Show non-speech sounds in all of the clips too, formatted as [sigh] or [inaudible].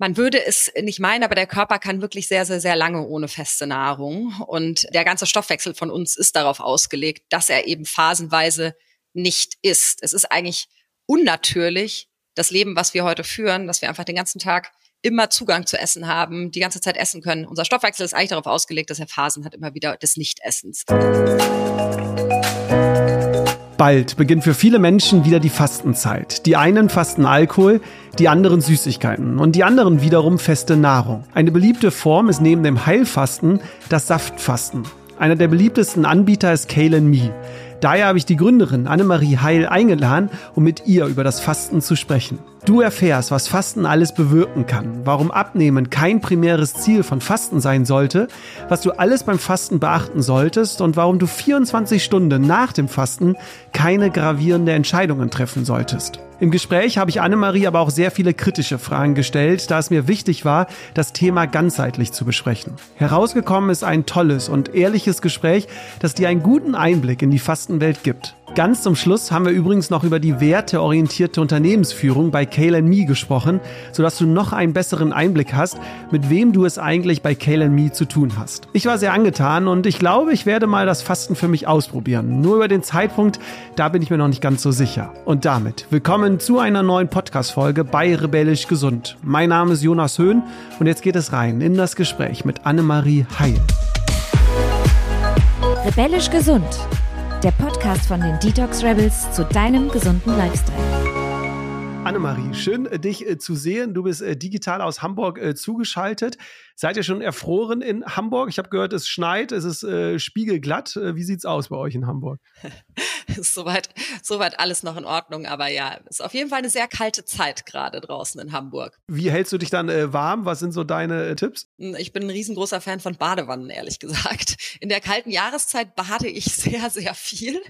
Man würde es nicht meinen, aber der Körper kann wirklich sehr, sehr, sehr lange ohne feste Nahrung. Und der ganze Stoffwechsel von uns ist darauf ausgelegt, dass er eben phasenweise nicht isst. Es ist eigentlich unnatürlich, das Leben, was wir heute führen, dass wir einfach den ganzen Tag immer Zugang zu Essen haben, die ganze Zeit essen können. Unser Stoffwechsel ist eigentlich darauf ausgelegt, dass er Phasen hat, immer wieder des Nichtessens. Bald beginnt für viele Menschen wieder die Fastenzeit. Die einen fasten Alkohol, die anderen Süßigkeiten und die anderen wiederum feste Nahrung. Eine beliebte Form ist neben dem Heilfasten das Saftfasten. Einer der beliebtesten Anbieter ist Kalen Me. Daher habe ich die Gründerin Annemarie Heil eingeladen, um mit ihr über das Fasten zu sprechen. Du erfährst, was Fasten alles bewirken kann, warum Abnehmen kein primäres Ziel von Fasten sein sollte, was du alles beim Fasten beachten solltest und warum du 24 Stunden nach dem Fasten keine gravierende Entscheidungen treffen solltest. Im Gespräch habe ich Annemarie aber auch sehr viele kritische Fragen gestellt, da es mir wichtig war, das Thema ganzheitlich zu besprechen. Herausgekommen ist ein tolles und ehrliches Gespräch, das dir einen guten Einblick in die Fastenwelt gibt. Ganz zum Schluss haben wir übrigens noch über die werteorientierte Unternehmensführung bei Kale Me gesprochen, sodass du noch einen besseren Einblick hast, mit wem du es eigentlich bei Kale Me zu tun hast. Ich war sehr angetan und ich glaube, ich werde mal das Fasten für mich ausprobieren. Nur über den Zeitpunkt, da bin ich mir noch nicht ganz so sicher. Und damit willkommen zu einer neuen Podcast-Folge bei Rebellisch Gesund. Mein Name ist Jonas Höhn und jetzt geht es rein in das Gespräch mit Annemarie Heil. Rebellisch Gesund der Podcast von den Detox Rebels zu deinem gesunden Lifestyle. Annemarie, schön äh, dich äh, zu sehen. Du bist äh, digital aus Hamburg zugeschaltet. Seid ihr schon erfroren in Hamburg? Ich habe gehört, es schneit, es ist äh, spiegelglatt. Äh, wie sieht's aus bei euch in Hamburg? [laughs] soweit, soweit alles noch in Ordnung, aber ja, ist auf jeden Fall eine sehr kalte Zeit gerade draußen in Hamburg. Wie hältst du dich dann äh, warm? Was sind so deine äh, Tipps? Hm, ich bin ein riesengroßer Fan von Badewannen, ehrlich [laughs] gesagt. In der kalten Jahreszeit bade ich [laughs] sehr, sehr viel.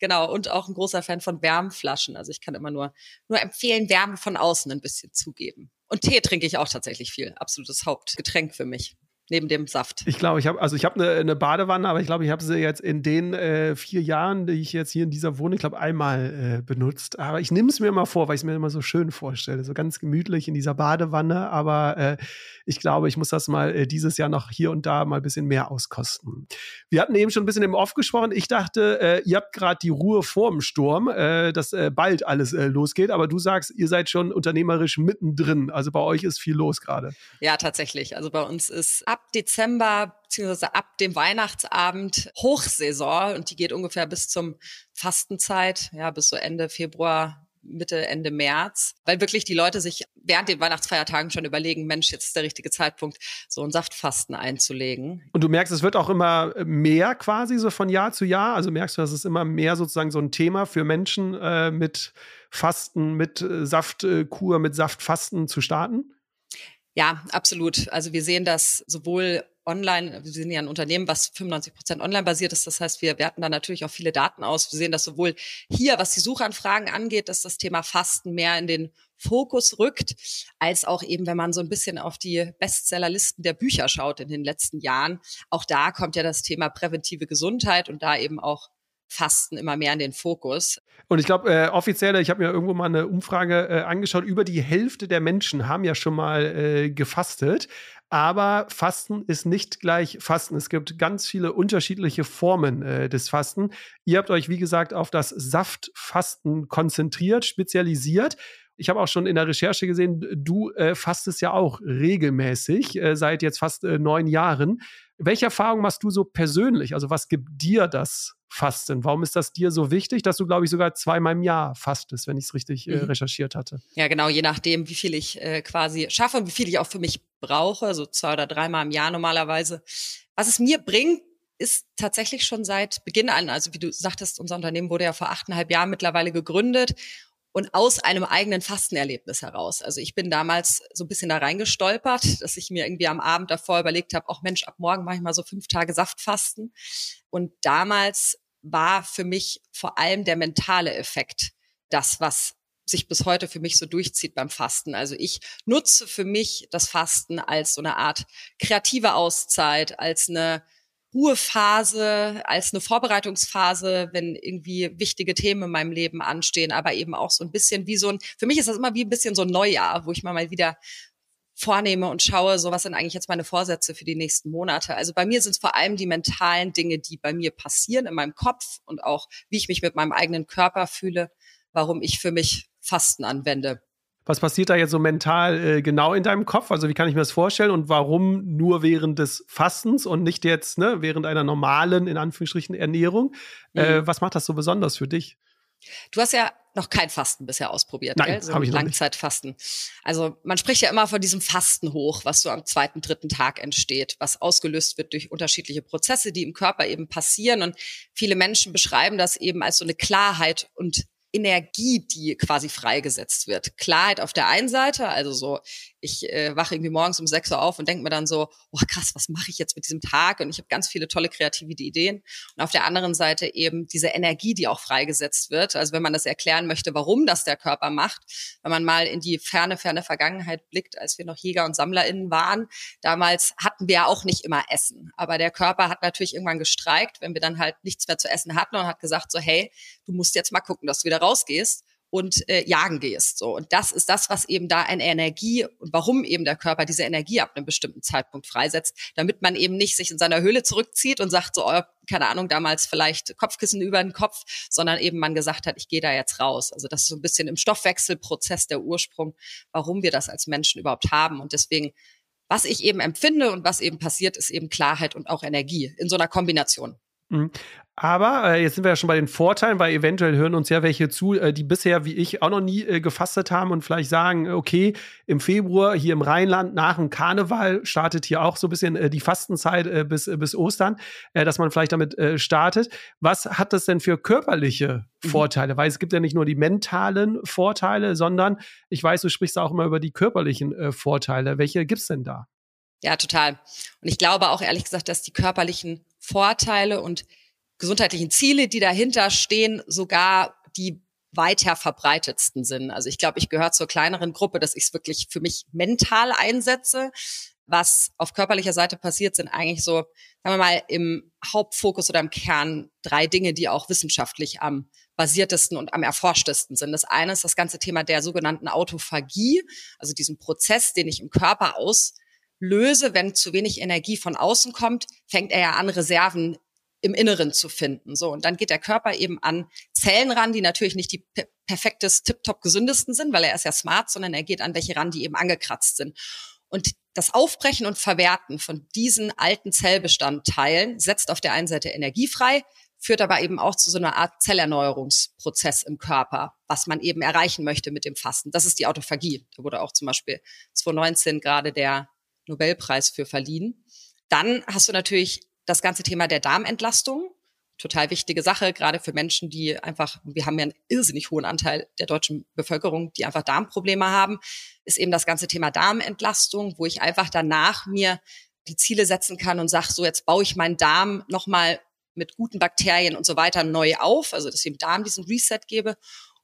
Genau, und auch ein großer Fan von Wärmflaschen. Also ich kann immer nur, nur empfehlen, Wärme von außen ein bisschen zugeben. Und Tee trinke ich auch tatsächlich viel. Absolutes Hauptgetränk für mich neben dem Saft. Ich glaube, ich habe also ich habe eine, eine, Badewanne, aber ich glaube, ich habe sie jetzt in den äh, vier Jahren, die ich jetzt hier in dieser Wohnung, ich glaube, einmal äh, benutzt. Aber ich nehme es mir immer vor, weil ich es mir immer so schön vorstelle, so ganz gemütlich in dieser Badewanne. Aber äh, ich glaube, ich muss das mal äh, dieses Jahr noch hier und da mal ein bisschen mehr auskosten. Wir hatten eben schon ein bisschen im Off gesprochen. Ich dachte, äh, ihr habt gerade die Ruhe vorm Sturm, äh, dass bald alles losgeht. Aber du sagst, ihr seid schon unternehmerisch mittendrin. Also bei euch ist viel los gerade. Ja, tatsächlich. Also bei uns ist ab ab Dezember beziehungsweise ab dem Weihnachtsabend Hochsaison und die geht ungefähr bis zum Fastenzeit, ja, bis so Ende Februar, Mitte, Ende März, weil wirklich die Leute sich während den Weihnachtsfeiertagen schon überlegen, Mensch, jetzt ist der richtige Zeitpunkt, so ein Saftfasten einzulegen. Und du merkst, es wird auch immer mehr quasi so von Jahr zu Jahr. Also merkst du, dass es immer mehr sozusagen so ein Thema für Menschen äh, mit Fasten, mit äh, Saftkur, mit Saftfasten zu starten? Ja, absolut. Also wir sehen das sowohl online, wir sind ja ein Unternehmen, was 95 Prozent online basiert ist. Das heißt, wir werten da natürlich auch viele Daten aus. Wir sehen das sowohl hier, was die Suchanfragen angeht, dass das Thema Fasten mehr in den Fokus rückt, als auch eben, wenn man so ein bisschen auf die Bestsellerlisten der Bücher schaut in den letzten Jahren. Auch da kommt ja das Thema präventive Gesundheit und da eben auch Fasten immer mehr in den Fokus. Und ich glaube, äh, offiziell, ich habe mir irgendwo mal eine Umfrage äh, angeschaut, über die Hälfte der Menschen haben ja schon mal äh, gefastet. Aber Fasten ist nicht gleich Fasten. Es gibt ganz viele unterschiedliche Formen äh, des Fasten. Ihr habt euch, wie gesagt, auf das Saftfasten konzentriert, spezialisiert. Ich habe auch schon in der Recherche gesehen, du äh, fastest ja auch regelmäßig, äh, seit jetzt fast äh, neun Jahren. Welche Erfahrungen machst du so persönlich? Also was gibt dir das Fasten? Warum ist das dir so wichtig, dass du, glaube ich, sogar zweimal im Jahr fastest, wenn ich es richtig äh, mhm. recherchiert hatte? Ja, genau, je nachdem, wie viel ich äh, quasi schaffe und wie viel ich auch für mich brauche, so zwei oder dreimal im Jahr normalerweise. Was es mir bringt, ist tatsächlich schon seit Beginn an, also wie du sagtest, unser Unternehmen wurde ja vor achteinhalb Jahren mittlerweile gegründet und aus einem eigenen Fastenerlebnis heraus. Also ich bin damals so ein bisschen da reingestolpert, dass ich mir irgendwie am Abend davor überlegt habe, auch Mensch, ab morgen mache ich mal so fünf Tage Saftfasten. Und damals war für mich vor allem der mentale Effekt das, was sich bis heute für mich so durchzieht beim Fasten. Also ich nutze für mich das Fasten als so eine Art kreative Auszeit, als eine Ruhephase, als eine Vorbereitungsphase, wenn irgendwie wichtige Themen in meinem Leben anstehen, aber eben auch so ein bisschen wie so ein, für mich ist das immer wie ein bisschen so ein Neujahr, wo ich mal mal wieder vornehme und schaue, so was sind eigentlich jetzt meine Vorsätze für die nächsten Monate. Also bei mir sind es vor allem die mentalen Dinge, die bei mir passieren in meinem Kopf und auch wie ich mich mit meinem eigenen Körper fühle, warum ich für mich Fasten anwende. Was passiert da jetzt so mental äh, genau in deinem Kopf? Also wie kann ich mir das vorstellen und warum nur während des Fastens und nicht jetzt ne, während einer normalen, in Anführungsstrichen, Ernährung? Äh, mhm. Äh, was macht das so besonders für dich? Du hast ja noch kein Fasten bisher ausprobiert, Nein, gell? So hab ich Langzeitfasten. Also man spricht ja immer von diesem Fasten hoch, was so am zweiten, dritten Tag entsteht, was ausgelöst wird durch unterschiedliche Prozesse, die im Körper eben passieren. Und viele Menschen beschreiben das eben als so eine Klarheit und Energie, die quasi freigesetzt wird. Klarheit auf der einen Seite, also so, ich äh, wache irgendwie morgens um sechs Uhr auf und denke mir dann so, oh krass, was mache ich jetzt mit diesem Tag? Und ich habe ganz viele tolle kreative Ideen. Und auf der anderen Seite eben diese Energie, die auch freigesetzt wird. Also wenn man das erklären möchte, warum das der Körper macht, wenn man mal in die ferne, ferne Vergangenheit blickt, als wir noch Jäger und SammlerInnen waren, damals hatten wir ja auch nicht immer Essen. Aber der Körper hat natürlich irgendwann gestreikt, wenn wir dann halt nichts mehr zu essen hatten und hat gesagt so, hey, du musst jetzt mal gucken, dass du wieder rausgehst und äh, jagen gehst. So. Und das ist das, was eben da eine Energie und warum eben der Körper diese Energie ab einem bestimmten Zeitpunkt freisetzt, damit man eben nicht sich in seiner Höhle zurückzieht und sagt so, oh, keine Ahnung, damals vielleicht Kopfkissen über den Kopf, sondern eben man gesagt hat, ich gehe da jetzt raus. Also das ist so ein bisschen im Stoffwechselprozess der Ursprung, warum wir das als Menschen überhaupt haben. Und deswegen, was ich eben empfinde und was eben passiert, ist eben Klarheit und auch Energie in so einer Kombination. Mhm. Aber äh, jetzt sind wir ja schon bei den Vorteilen, weil eventuell hören uns ja welche zu, äh, die bisher wie ich auch noch nie äh, gefastet haben und vielleicht sagen, okay, im Februar hier im Rheinland nach dem Karneval startet hier auch so ein bisschen äh, die Fastenzeit äh, bis, äh, bis Ostern, dass man vielleicht damit startet. Was hat das denn für körperliche mhm. Vorteile? Mhm. Weil es gibt ja nicht nur die mentalen Vorteile, sondern ich weiß, du sprichst auch immer über die körperlichen Vorteile. Welche gibt's denn da? Ja, total. Und ich glaube auch ehrlich gesagt, dass die körperlichen Vorteile und gesundheitlichen Ziele, die dahinter stehen, sogar die weiter verbreitetsten sind. Also ich glaube, ich gehöre zur kleineren Gruppe, dass ich es wirklich für mich mental einsetze. Was auf körperlicher Seite passiert, sind eigentlich so, sagen wir mal, im Hauptfokus oder im Kern drei Dinge, die auch wissenschaftlich am basiertesten und am erforschtesten sind. Das eine ist das ganze Thema der sogenannten Autophagie, also diesen Prozess, den ich im Körper auslöse, wenn zu wenig Energie von außen kommt, fängt er ja an, Reserven im Inneren zu finden. So und dann geht der Körper eben an Zellen ran, die natürlich nicht die perfektes, tiptop gesündesten sind, weil er ist ja smart, sondern er geht an welche ran, die eben angekratzt sind. Und das Aufbrechen und Verwerten von diesen alten Zellbestandteilen setzt auf der einen Seite Energie frei, führt aber eben auch zu so einer Art Zellerneuerungsprozess im Körper, was man eben erreichen möchte mit dem Fasten. Das ist die Autophagie. Da wurde auch zum Beispiel 2019 gerade der Nobelpreis für verliehen. Dann hast du natürlich das ganze Thema der Darmentlastung, total wichtige Sache, gerade für Menschen, die einfach, wir haben ja einen irrsinnig hohen Anteil der deutschen Bevölkerung, die einfach Darmprobleme haben, ist eben das ganze Thema Darmentlastung, wo ich einfach danach mir die Ziele setzen kann und sage, so jetzt baue ich meinen Darm nochmal mit guten Bakterien und so weiter neu auf, also dass ich dem Darm diesen Reset gebe.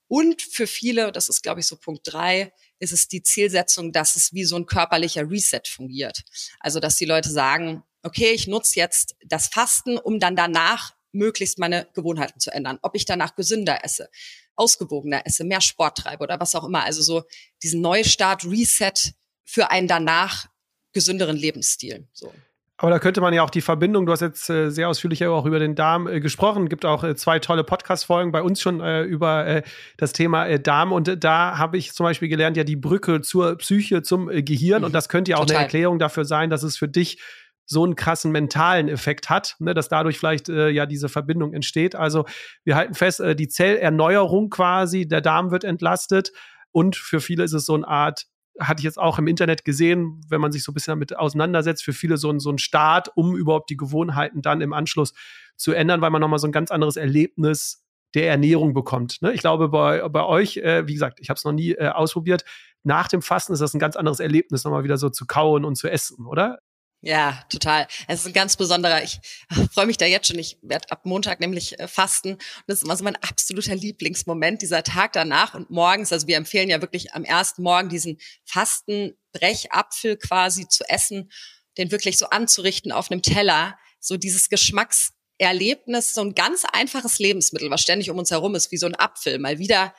Und für viele, das ist glaube ich so Punkt drei, ist es die Zielsetzung, dass es wie so ein körperlicher Reset fungiert. Also dass die Leute sagen, okay, ich nutze jetzt das Fasten, um dann danach möglichst meine Gewohnheiten zu ändern. Ob ich danach gesünder esse, ausgewogener esse, mehr Sport treibe oder was auch immer. Also so diesen Neustart, Reset für einen danach gesünderen Lebensstil. So. Aber da könnte man ja auch die Verbindung, du hast jetzt äh, sehr ausführlich auch über den Darm äh, gesprochen, gibt auch äh, zwei tolle Podcast-Folgen bei uns schon äh, über äh, das Thema äh, Darm. Und da habe ich zum Beispiel gelernt, ja, die Brücke zur Psyche, zum Gehirn. Mhm. Und das könnte ja auch Total. eine Erklärung dafür sein, dass es für dich so einen krassen mentalen Effekt hat, ne, dass dadurch vielleicht äh, ja diese Verbindung entsteht. Also wir halten fest, äh, die Zellerneuerung quasi, der Darm wird entlastet und für viele ist es so eine Art hatte ich jetzt auch im Internet gesehen, wenn man sich so ein bisschen damit auseinandersetzt, für viele so ein, so ein Start, um überhaupt die Gewohnheiten dann im Anschluss zu ändern, weil man nochmal so ein ganz anderes Erlebnis der Ernährung bekommt. Ne? Ich glaube, bei, bei euch, äh, wie gesagt, ich habe es noch nie äh, ausprobiert, nach dem Fasten ist das ein ganz anderes Erlebnis, nochmal wieder so zu kauen und zu essen, oder? Ja, total. Es ist ein ganz besonderer. Ich [laughs] freue mich da jetzt schon. Ich werde ab Montag nämlich äh, fasten. Und das ist immer so mein absoluter Lieblingsmoment, dieser Tag danach und morgens. Also wir empfehlen ja wirklich am ersten Morgen diesen Fastenbrechapfel quasi zu essen, den wirklich so anzurichten auf einem Teller. So dieses Geschmackserlebnis, so ein ganz einfaches Lebensmittel, was ständig um uns herum ist, wie so ein Apfel, mal wieder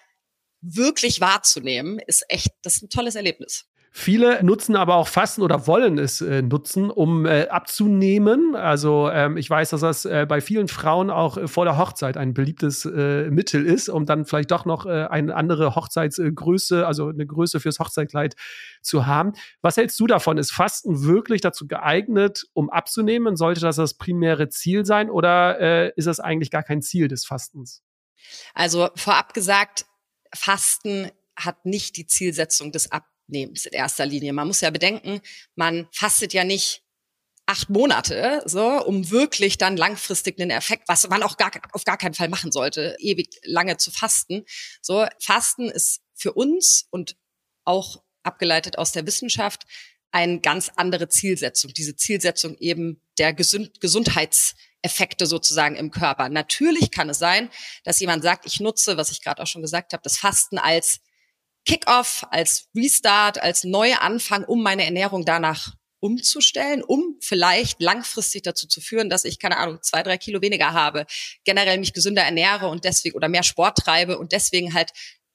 wirklich wahrzunehmen, ist echt, das ist ein tolles Erlebnis. Viele nutzen aber auch Fasten oder wollen es äh, nutzen, um äh, abzunehmen. Also ähm, ich weiß, dass das äh, bei vielen Frauen auch äh, vor der Hochzeit ein beliebtes äh, Mittel ist, um dann vielleicht doch noch äh, eine andere Hochzeitsgröße, also eine Größe fürs Hochzeitkleid zu haben. Was hältst du davon? Ist Fasten wirklich dazu geeignet, um abzunehmen? Sollte das das primäre Ziel sein oder ist das eigentlich gar kein Ziel des Fastens? Also vorab gesagt, Fasten hat nicht die Zielsetzung des Ab Abnehmens in erster Linie. Man muss ja bedenken, man fastet ja nicht acht Monate, so, um wirklich dann langfristig einen Effekt, was man auch gar, auf gar keinen Fall machen sollte, ewig lange zu fasten. So, Fasten ist für uns und auch abgeleitet aus der Wissenschaft eine ganz andere Zielsetzung. Diese Zielsetzung eben der Gesund Gesundheitseffekte sozusagen im Körper. Natürlich kann es sein, dass jemand sagt, ich nutze, was ich gerade auch schon gesagt habe, das Fasten als Kickoff, als Restart, als Neuanfang, um meine Ernährung danach umzustellen, um vielleicht langfristig dazu zu führen, dass ich, keine Ahnung, zwei, drei Kilo weniger habe, generell mich gesünder ernähre und deswegen oder mehr Sport treibe und deswegen halt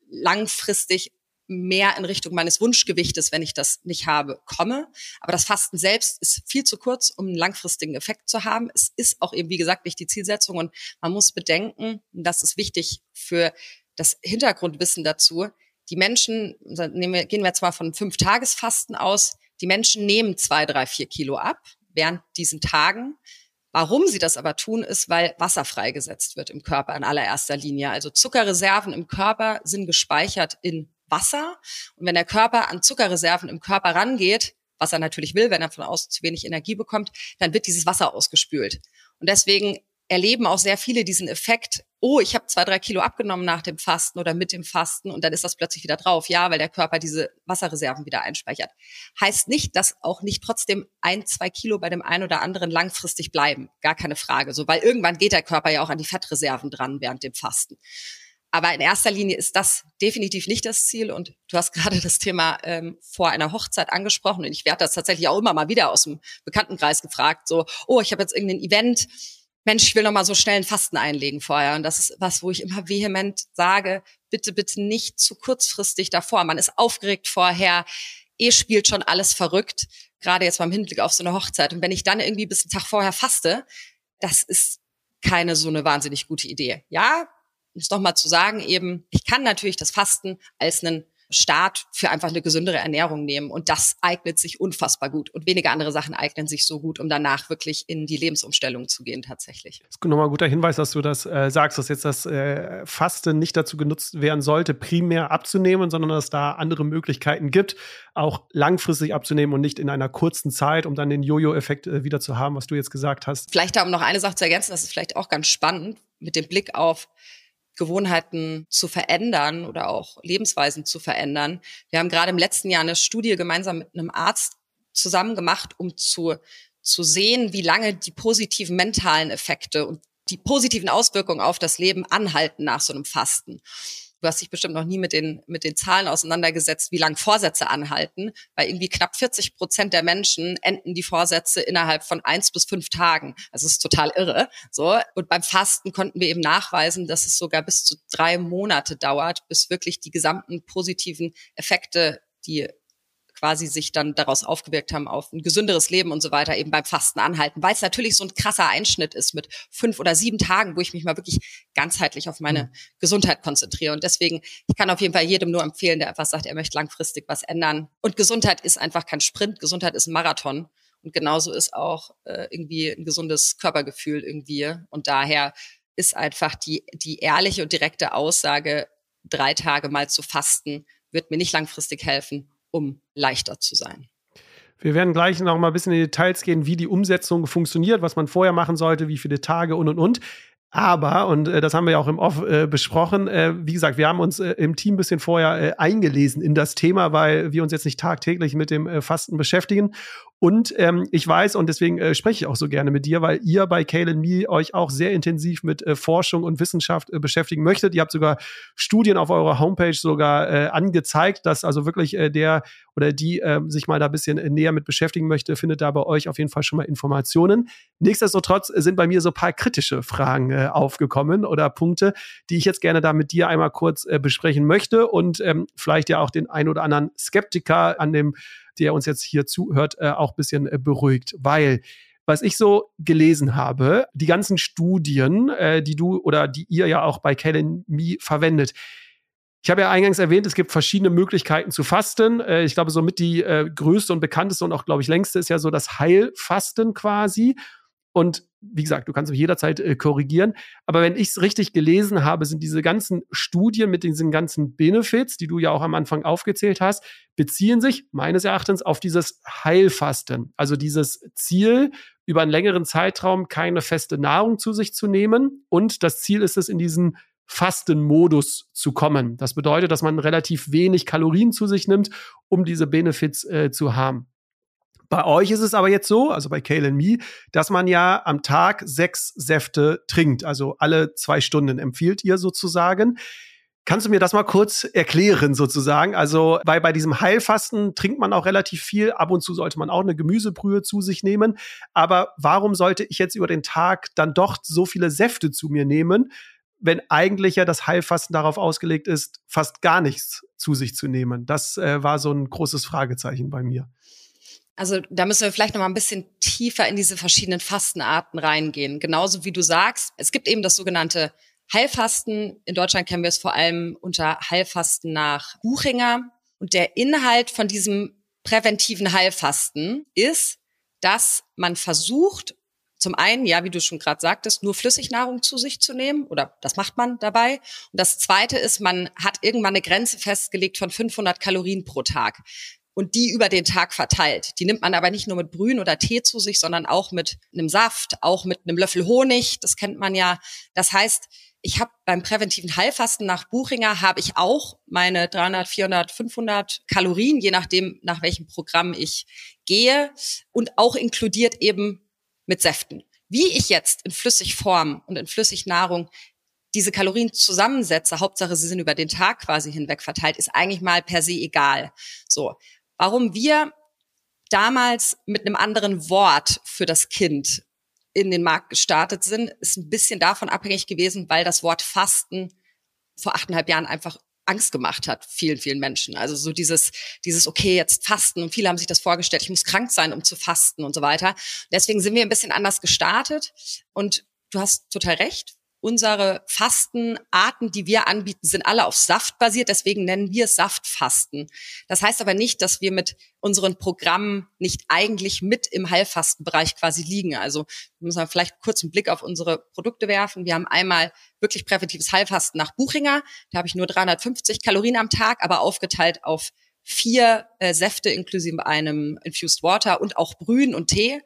langfristig mehr in Richtung meines Wunschgewichtes, wenn ich das nicht habe, komme. Aber das Fasten selbst ist viel zu kurz, um einen langfristigen Effekt zu haben. Es ist auch eben, wie gesagt, nicht die Zielsetzung und man muss bedenken, das ist wichtig für das Hintergrundwissen dazu, die Menschen, wir, gehen wir mal von fünf Tagesfasten aus, die Menschen nehmen zwei, drei, vier Kilo ab während diesen Tagen. Warum sie das aber tun, ist, weil Wasser freigesetzt wird im Körper in allererster Linie. Also Zuckerreserven im Körper sind gespeichert in Wasser. Und wenn der Körper an Zuckerreserven im Körper rangeht, was er natürlich will, wenn er von außen zu wenig Energie bekommt, dann wird dieses Wasser ausgespült. Und deswegen erleben auch sehr viele diesen Effekt, oh, ich habe zwei, drei Kilo abgenommen nach dem Fasten oder mit dem Fasten und dann ist das plötzlich wieder drauf. Ja, weil der Körper diese Wasserreserven wieder einspeichert. Heißt nicht, dass auch nicht trotzdem ein, zwei Kilo bei dem einen oder anderen langfristig bleiben. Gar keine Frage. So, weil irgendwann geht der Körper ja auch an die Fettreserven dran während dem Fasten. Aber in erster Linie ist das definitiv nicht das Ziel. Und du hast [laughs] gerade das Thema ähm, vor einer Hochzeit angesprochen. Und ich werde das tatsächlich auch immer mal wieder aus dem Bekanntenkreis gefragt. So, oh, ich habe jetzt irgendein Event Mensch, ich will noch mal so schnell ein Fasten einlegen vorher. Und das ist was, wo ich immer vehement sage, bitte, bitte nicht zu kurzfristig davor. Man ist aufgeregt vorher, eh spielt schon alles verrückt, gerade jetzt beim Hinblick auf so eine Hochzeit. Und wenn ich dann irgendwie bis einen Tag vorher faste, das ist keine so eine wahnsinnig gute Idee. Ja, um es nochmal zu sagen, eben, ich kann natürlich das Fasten als einen Start für einfach eine gesündere Ernährung nehmen. Und das eignet sich unfassbar gut. Und wenige andere Sachen eignen sich so gut, um danach wirklich in die Lebensumstellung zu gehen tatsächlich. Das ist nochmal ein guter Hinweis, dass du das äh, sagst, dass jetzt das äh, Fasten nicht dazu genutzt werden sollte, primär abzunehmen, sondern dass da andere Möglichkeiten gibt, auch langfristig abzunehmen und nicht in einer kurzen Zeit, um dann den Jojo-Effekt äh, wieder zu haben, was du jetzt gesagt hast. Vielleicht da, um noch eine Sache zu ergänzen, das ist vielleicht auch ganz spannend mit dem Blick auf Gewohnheiten zu verändern oder auch Lebensweisen zu verändern. Wir haben gerade im letzten Jahr eine Studie gemeinsam mit einem Arzt zusammen gemacht, um zu, zu sehen, wie lange die positiven mentalen Effekte und die positiven Auswirkungen auf das Leben anhalten nach so einem Fasten du hast dich bestimmt noch nie mit den, mit den Zahlen auseinandergesetzt, wie lang Vorsätze anhalten. Bei irgendwie knapp 40 Prozent der Menschen enden die Vorsätze innerhalb von eins bis fünf Tagen. Also es ist total irre. So. Und beim Fasten konnten wir eben nachweisen, dass es sogar bis zu drei Monate dauert, bis wirklich die gesamten positiven Effekte, die quasi sich dann daraus aufgewirkt haben auf ein gesünderes Leben und so weiter, eben beim Fasten anhalten, weil es natürlich so ein krasser Einschnitt ist mit fünf oder sieben Tagen, wo ich mich mal wirklich ganzheitlich auf meine mhm. Gesundheit konzentriere. Und deswegen, ich kann auf jeden Fall jedem nur empfehlen, der einfach sagt, er möchte langfristig was ändern. Und Gesundheit ist einfach kein Sprint, Gesundheit ist ein Marathon. Und genauso ist auch äh, irgendwie ein gesundes Körpergefühl irgendwie. Und daher ist einfach die, die ehrliche und direkte Aussage, drei Tage mal zu fasten, wird mir nicht langfristig helfen um leichter zu sein. Wir werden gleich noch mal ein bisschen in die Details gehen, wie die Umsetzung funktioniert, was man vorher machen sollte, wie viele Tage und und und. Aber, und äh, das haben wir ja auch im Off äh, besprochen, äh, wie gesagt, wir haben uns äh, im Team ein bisschen vorher äh, eingelesen in das Thema, weil wir uns jetzt nicht tagtäglich mit dem äh, Fasten beschäftigen. Und ähm, ich weiß, und deswegen äh, spreche ich auch so gerne mit dir, weil ihr bei Kale Me euch auch sehr intensiv mit äh, Forschung und Wissenschaft äh, beschäftigen möchtet. Ihr habt sogar Studien auf eurer Homepage sogar äh, angezeigt, dass also wirklich äh, der oder die äh, sich mal da ein bisschen äh, näher mit beschäftigen möchte, findet da bei euch auf jeden Fall schon mal Informationen. Nichtsdestotrotz sind bei mir so ein paar kritische Fragen äh, aufgekommen oder Punkte, die ich jetzt gerne da mit dir einmal kurz äh, besprechen möchte und ähm, vielleicht ja auch den ein oder anderen Skeptiker an dem, der uns jetzt hier zuhört, äh, auch ein bisschen äh, beruhigt, weil was ich so gelesen habe, die ganzen Studien, äh, die du oder die ihr ja auch bei Kellen Me verwendet, ich habe ja eingangs erwähnt, es gibt verschiedene Möglichkeiten zu fasten. Äh, ich glaube, somit die äh, größte und bekannteste und auch, glaube ich, längste ist ja so das Heilfasten quasi. Und wie gesagt, du kannst mich jederzeit äh, korrigieren. Aber wenn ich es richtig gelesen habe, sind diese ganzen Studien mit diesen ganzen Benefits, die du ja auch am Anfang aufgezählt hast, beziehen sich meines Erachtens auf dieses Heilfasten. Also dieses Ziel, über einen längeren Zeitraum keine feste Nahrung zu sich zu nehmen. Und das Ziel ist es, in diesen Fastenmodus zu kommen. Das bedeutet, dass man relativ wenig Kalorien zu sich nimmt, um diese Benefits äh, zu haben. Bei euch ist es aber jetzt so, also bei Kale and Me, dass man ja am Tag sechs Säfte trinkt, also alle zwei Stunden empfiehlt ihr sozusagen. Kannst du mir das mal kurz erklären sozusagen? Also bei, bei diesem Heilfasten trinkt man auch relativ viel. Ab und zu sollte man auch eine Gemüsebrühe zu sich nehmen. Aber warum sollte ich jetzt über den Tag dann doch so viele Säfte zu mir nehmen? wenn eigentlich ja das Heilfasten darauf ausgelegt ist, fast gar nichts zu sich zu nehmen. Das äh, war so ein großes Fragezeichen bei mir. Also da müssen wir vielleicht noch mal ein bisschen tiefer in diese verschiedenen Fastenarten reingehen. Genauso wie du sagst, es gibt eben das sogenannte Heilfasten. In Deutschland kennen wir es vor allem unter Heilfasten nach Buchinger. Und der Inhalt von diesem präventiven Heilfasten ist, dass man versucht, zum einen, ja, wie du schon gerade sagtest, nur Flüssignahrung zu sich zu nehmen oder das macht man dabei. Und das zweite ist, man hat irgendwann eine Grenze festgelegt von 500 Kalorien pro Tag und die über den Tag verteilt. Die nimmt man aber nicht nur mit Brühen oder Tee zu sich, sondern auch mit einem Saft, auch mit einem Löffel Honig. Das kennt man ja. Das heißt, ich habe beim präventiven Heilfasten nach Buchinger habe ich auch meine 300, 400, 500 Kalorien, je nachdem nach welchem Programm ich gehe und auch inkludiert eben mit Säften. Wie ich jetzt in Flüssigform und in Flüssignahrung diese Kalorien zusammensetze, Hauptsache sie sind über den Tag quasi hinweg verteilt, ist eigentlich mal per se egal. So. Warum wir damals mit einem anderen Wort für das Kind in den Markt gestartet sind, ist ein bisschen davon abhängig gewesen, weil das Wort Fasten vor achteinhalb Jahren einfach Angst gemacht hat, vielen, vielen Menschen. Also so dieses, dieses, okay, jetzt fasten. Und viele haben sich das vorgestellt, ich muss krank sein, um zu fasten und so weiter. Deswegen sind wir ein bisschen anders gestartet. Und du hast total recht unsere Fastenarten, die wir anbieten, sind alle auf Saft basiert. Deswegen nennen wir Saftfasten. Das heißt aber nicht, dass wir mit unseren Programmen nicht eigentlich mit im Heilfastenbereich quasi liegen. Also müssen wir vielleicht kurz einen Blick auf unsere Produkte werfen. Wir haben einmal wirklich präventives Heilfasten nach Buchinger. Da habe ich nur 350 Kalorien am Tag, aber aufgeteilt auf vier äh, Säfte inklusive einem Infused Water und auch Brühen und Tee.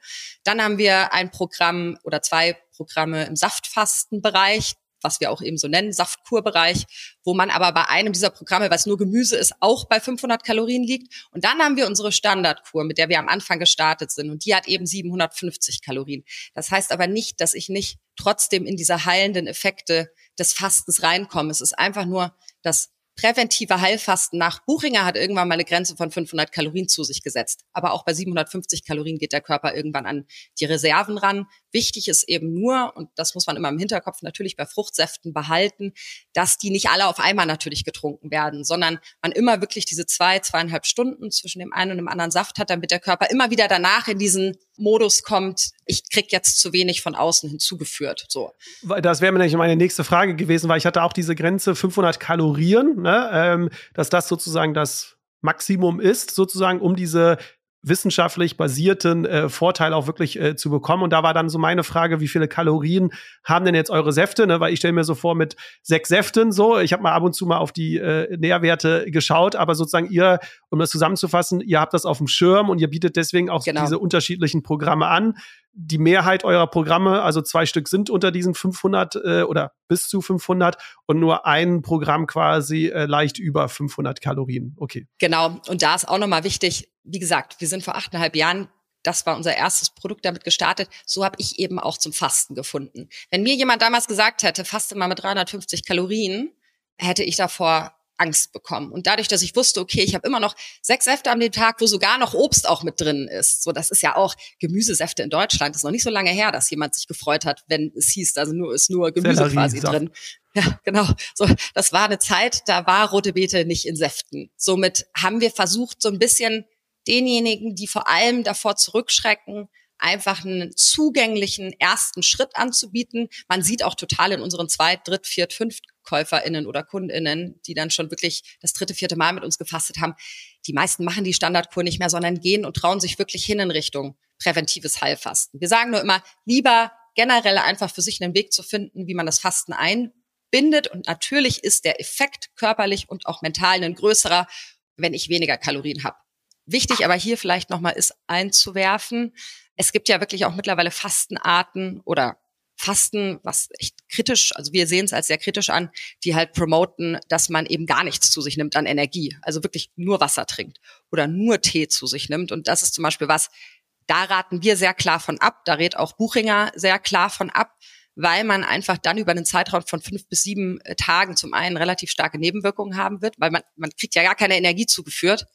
Dann haben wir ein Programm oder zwei Programme im Saftfastenbereich, was wir auch eben so nennen, Saftkurbereich, wo man aber bei einem dieser Programme, was nur Gemüse ist, auch bei 500 Kalorien liegt. Und dann haben wir unsere Standardkur, mit der wir am Anfang gestartet sind. Und die hat eben 750 Kalorien. Das heißt aber nicht, dass ich nicht trotzdem in diese heilenden Effekte des Fastens reinkomme. Es ist einfach nur das präventive Heilfasten nach Buchinger hat irgendwann mal eine Grenze von 500 Kalorien zu sich gesetzt. Aber auch bei 750 Kalorien geht der Körper irgendwann an die Reserven ran. Wichtig ist eben nur, und das muss man immer im Hinterkopf natürlich bei Fruchtsäften behalten, dass die nicht alle auf einmal natürlich getrunken werden, sondern man immer wirklich diese zwei, zweieinhalb Stunden zwischen dem einen und dem anderen Saft hat, damit der Körper immer wieder danach in diesen Modus kommt, ich krieg jetzt zu wenig von außen hinzugeführt. So. Das wäre mir nämlich meine nächste Frage gewesen, weil ich hatte auch diese Grenze 500 Kalorien, ne, ähm, dass das sozusagen das Maximum ist, sozusagen, um diese wissenschaftlich basierten äh, Vorteil auch wirklich äh, zu bekommen. Und da war dann so meine Frage, wie viele Kalorien haben denn jetzt eure Säfte? Ne? Weil ich stelle mir so vor, mit sechs Säften so, ich habe mal ab und zu mal auf die äh, Nährwerte geschaut, aber sozusagen ihr, um das zusammenzufassen, ihr habt das auf dem Schirm und ihr bietet deswegen auch genau. diese unterschiedlichen Programme an die Mehrheit eurer Programme, also zwei Stück sind unter diesen 500 äh, oder bis zu 500 und nur ein Programm quasi äh, leicht über 500 Kalorien. Okay. Genau. Und da ist auch nochmal wichtig, wie gesagt, wir sind vor achteinhalb Jahren das war unser erstes Produkt damit gestartet. So habe ich eben auch zum Fasten gefunden. Wenn mir jemand damals gesagt hätte, faste mal mit 350 Kalorien, hätte ich davor Angst bekommen. Und dadurch, dass ich wusste, okay, ich habe immer noch sechs Säfte am Tag, wo sogar noch Obst auch mit drin ist. So, das ist ja auch Gemüsesäfte in Deutschland. Das ist noch nicht so lange her, dass jemand sich gefreut hat, wenn es hieß, also nur ist nur Gemüse Sellerie, quasi Saft. drin. Ja, genau. So, das war eine Zeit, da war rote Beete nicht in Säften. Somit haben wir versucht, so ein bisschen denjenigen, die vor allem davor zurückschrecken, einfach einen zugänglichen ersten Schritt anzubieten. Man sieht auch total in unseren Zweit-, Dritt-, Viert-, Fünft-KäuferInnen oder KundInnen, die dann schon wirklich das dritte, vierte Mal mit uns gefastet haben. Die meisten machen die Standardkur nicht mehr, sondern gehen und trauen sich wirklich hin in Richtung präventives Heilfasten. Wir sagen nur immer, lieber generell einfach für sich einen Weg zu finden, wie man das Fasten einbindet. Und natürlich ist der Effekt körperlich und auch mental ein größerer, wenn ich weniger Kalorien habe. Wichtig aber hier vielleicht nochmal ist einzuwerfen, es gibt ja wirklich auch mittlerweile Fastenarten oder Fasten, was echt kritisch, also wir sehen es als sehr kritisch an, die halt promoten, dass man eben gar nichts zu sich nimmt an Energie, also wirklich nur Wasser trinkt oder nur Tee zu sich nimmt. Und das ist zum Beispiel was, da raten wir sehr klar von ab, da rät auch Buchinger sehr klar von ab, weil man einfach dann über einen Zeitraum von fünf bis sieben äh, Tagen zum einen relativ starke Nebenwirkungen haben wird, weil man, man kriegt ja gar keine Energie zugeführt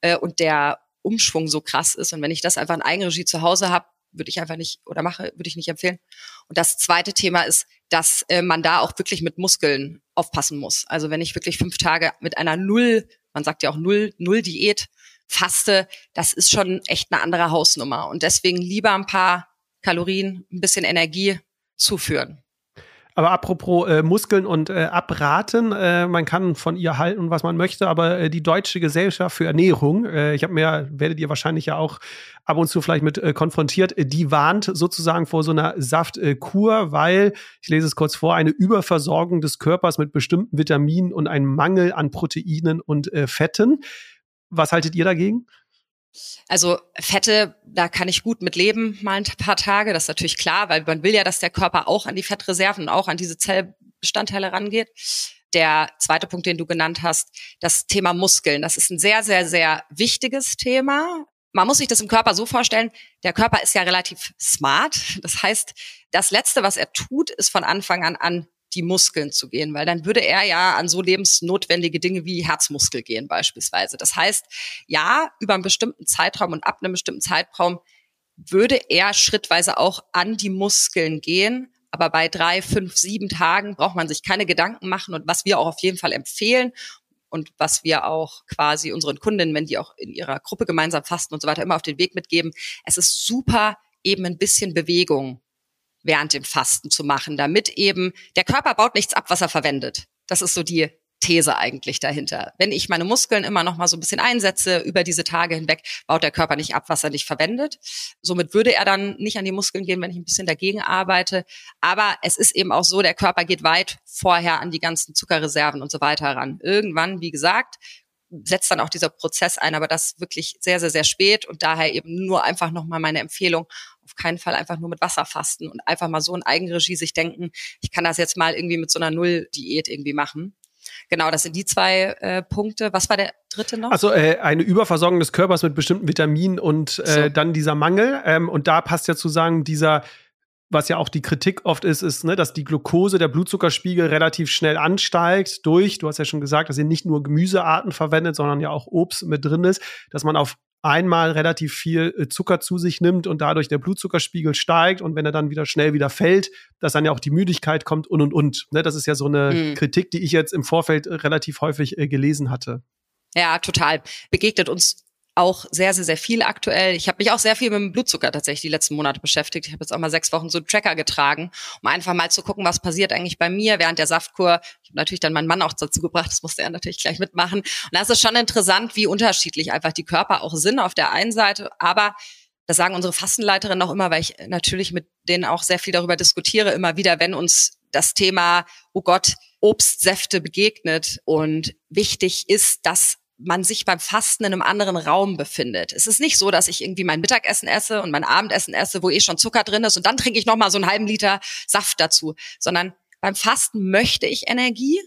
äh, und der Umschwung so krass ist. Und wenn ich das einfach in Eigenregie zu Hause habe, würde ich einfach nicht oder mache, würde ich nicht empfehlen. Und das zweite Thema ist, dass äh, man da auch wirklich mit Muskeln aufpassen muss. Also wenn ich wirklich fünf Tage mit einer Null, man sagt ja auch Null, Null Diät faste, das ist schon echt eine andere Hausnummer. Und deswegen lieber ein paar Kalorien, ein bisschen Energie zuführen. Aber apropos äh, Muskeln und äh, Abraten, äh, man kann von ihr halten, was man möchte, aber äh, die Deutsche Gesellschaft für Ernährung, äh, ich habe mir, werdet ihr wahrscheinlich ja auch ab und zu vielleicht mit äh, konfrontiert, die warnt sozusagen vor so einer Saftkur, weil, ich lese es kurz vor, eine Überversorgung des Körpers mit bestimmten Vitaminen und ein Mangel an Proteinen und Fetten. Was haltet ihr dagegen? Also Fette, da kann ich gut mit leben, mal ein paar Tage. Das ist natürlich klar, weil man will ja, dass der Körper auch an die Fettreserven auch an diese Zellbestandteile rangeht. Der zweite Punkt, den du genannt hast, das Thema Muskeln. Das ist ein sehr, sehr, sehr wichtiges Thema. Man muss sich das im Körper so vorstellen, der Körper ist ja relativ smart. Das heißt, das Letzte, was er tut, ist von Anfang an an die Muskeln zu gehen, weil dann würde er ja an so lebensnotwendige Dinge wie Herzmuskel gehen beispielsweise. Das heißt, ja, über einen bestimmten Zeitraum und ab einem bestimmten Zeitraum würde er schrittweise auch an die Muskeln gehen. Aber bei drei, fünf, sieben Tagen braucht man sich keine Gedanken machen. Und was wir auch auf jeden Fall empfehlen und was wir auch quasi unseren Kundinnen, wenn die auch in ihrer Gruppe gemeinsam fasten und so weiter, immer auf den Weg mitgeben, es ist super, eben ein bisschen Bewegung während dem Fasten zu machen, damit eben der Körper baut nichts ab, was er verwendet. Das ist so die These eigentlich dahinter. Wenn ich meine Muskeln immer noch mal so ein bisschen einsetze über diese Tage hinweg, baut der Körper nicht ab, was er nicht verwendet. Somit würde er dann nicht an die Muskeln gehen, wenn ich ein bisschen dagegen arbeite. Aber es ist eben auch so, der Körper geht weit vorher an die ganzen Zuckerreserven und so weiter ran. Irgendwann, wie gesagt, setzt dann auch dieser Prozess ein, aber das wirklich sehr, sehr, sehr spät und daher eben nur einfach nochmal meine Empfehlung, auf keinen Fall einfach nur mit Wasser fasten und einfach mal so in Eigenregie sich denken, ich kann das jetzt mal irgendwie mit so einer Null-Diät irgendwie machen. Genau, das sind die zwei äh, Punkte. Was war der dritte noch? Also äh, eine Überversorgung des Körpers mit bestimmten Vitaminen und äh, so. dann dieser Mangel. Ähm, und da passt ja zu sagen, dieser was ja auch die Kritik oft ist, ist, ne, dass die Glucose, der Blutzuckerspiegel relativ schnell ansteigt durch, du hast ja schon gesagt, dass ihr nicht nur Gemüsearten verwendet, sondern ja auch Obst mit drin ist, dass man auf einmal relativ viel äh, Zucker zu sich nimmt und dadurch der Blutzuckerspiegel steigt und wenn er dann wieder schnell wieder fällt, dass dann ja auch die Müdigkeit kommt und und und. Ne, das ist ja so eine mhm. Kritik, die ich jetzt im Vorfeld äh, relativ häufig äh, gelesen hatte. Ja, total. Begegnet uns auch sehr, sehr, sehr viel aktuell. Ich habe mich auch sehr viel mit dem Blutzucker tatsächlich die letzten Monate beschäftigt. Ich habe jetzt auch mal sechs Wochen so einen Tracker getragen, um einfach mal zu gucken, was passiert eigentlich bei mir während der Saftkur. Ich habe natürlich dann meinen Mann auch dazu gebracht, das musste er natürlich gleich mitmachen. Und das ist schon interessant, wie unterschiedlich einfach die Körper auch sind auf der einen Seite, aber das sagen unsere Fastenleiterinnen auch immer, weil ich natürlich mit denen auch sehr viel darüber diskutiere, immer wieder, wenn uns das Thema, oh Gott, Obstsäfte begegnet. Und wichtig ist, dass man sich beim Fasten in einem anderen Raum befindet. Es ist nicht so, dass ich irgendwie mein Mittagessen esse und mein Abendessen esse, wo eh schon Zucker drin ist und dann trinke ich noch mal so einen halben Liter Saft dazu, sondern beim Fasten möchte ich Energie.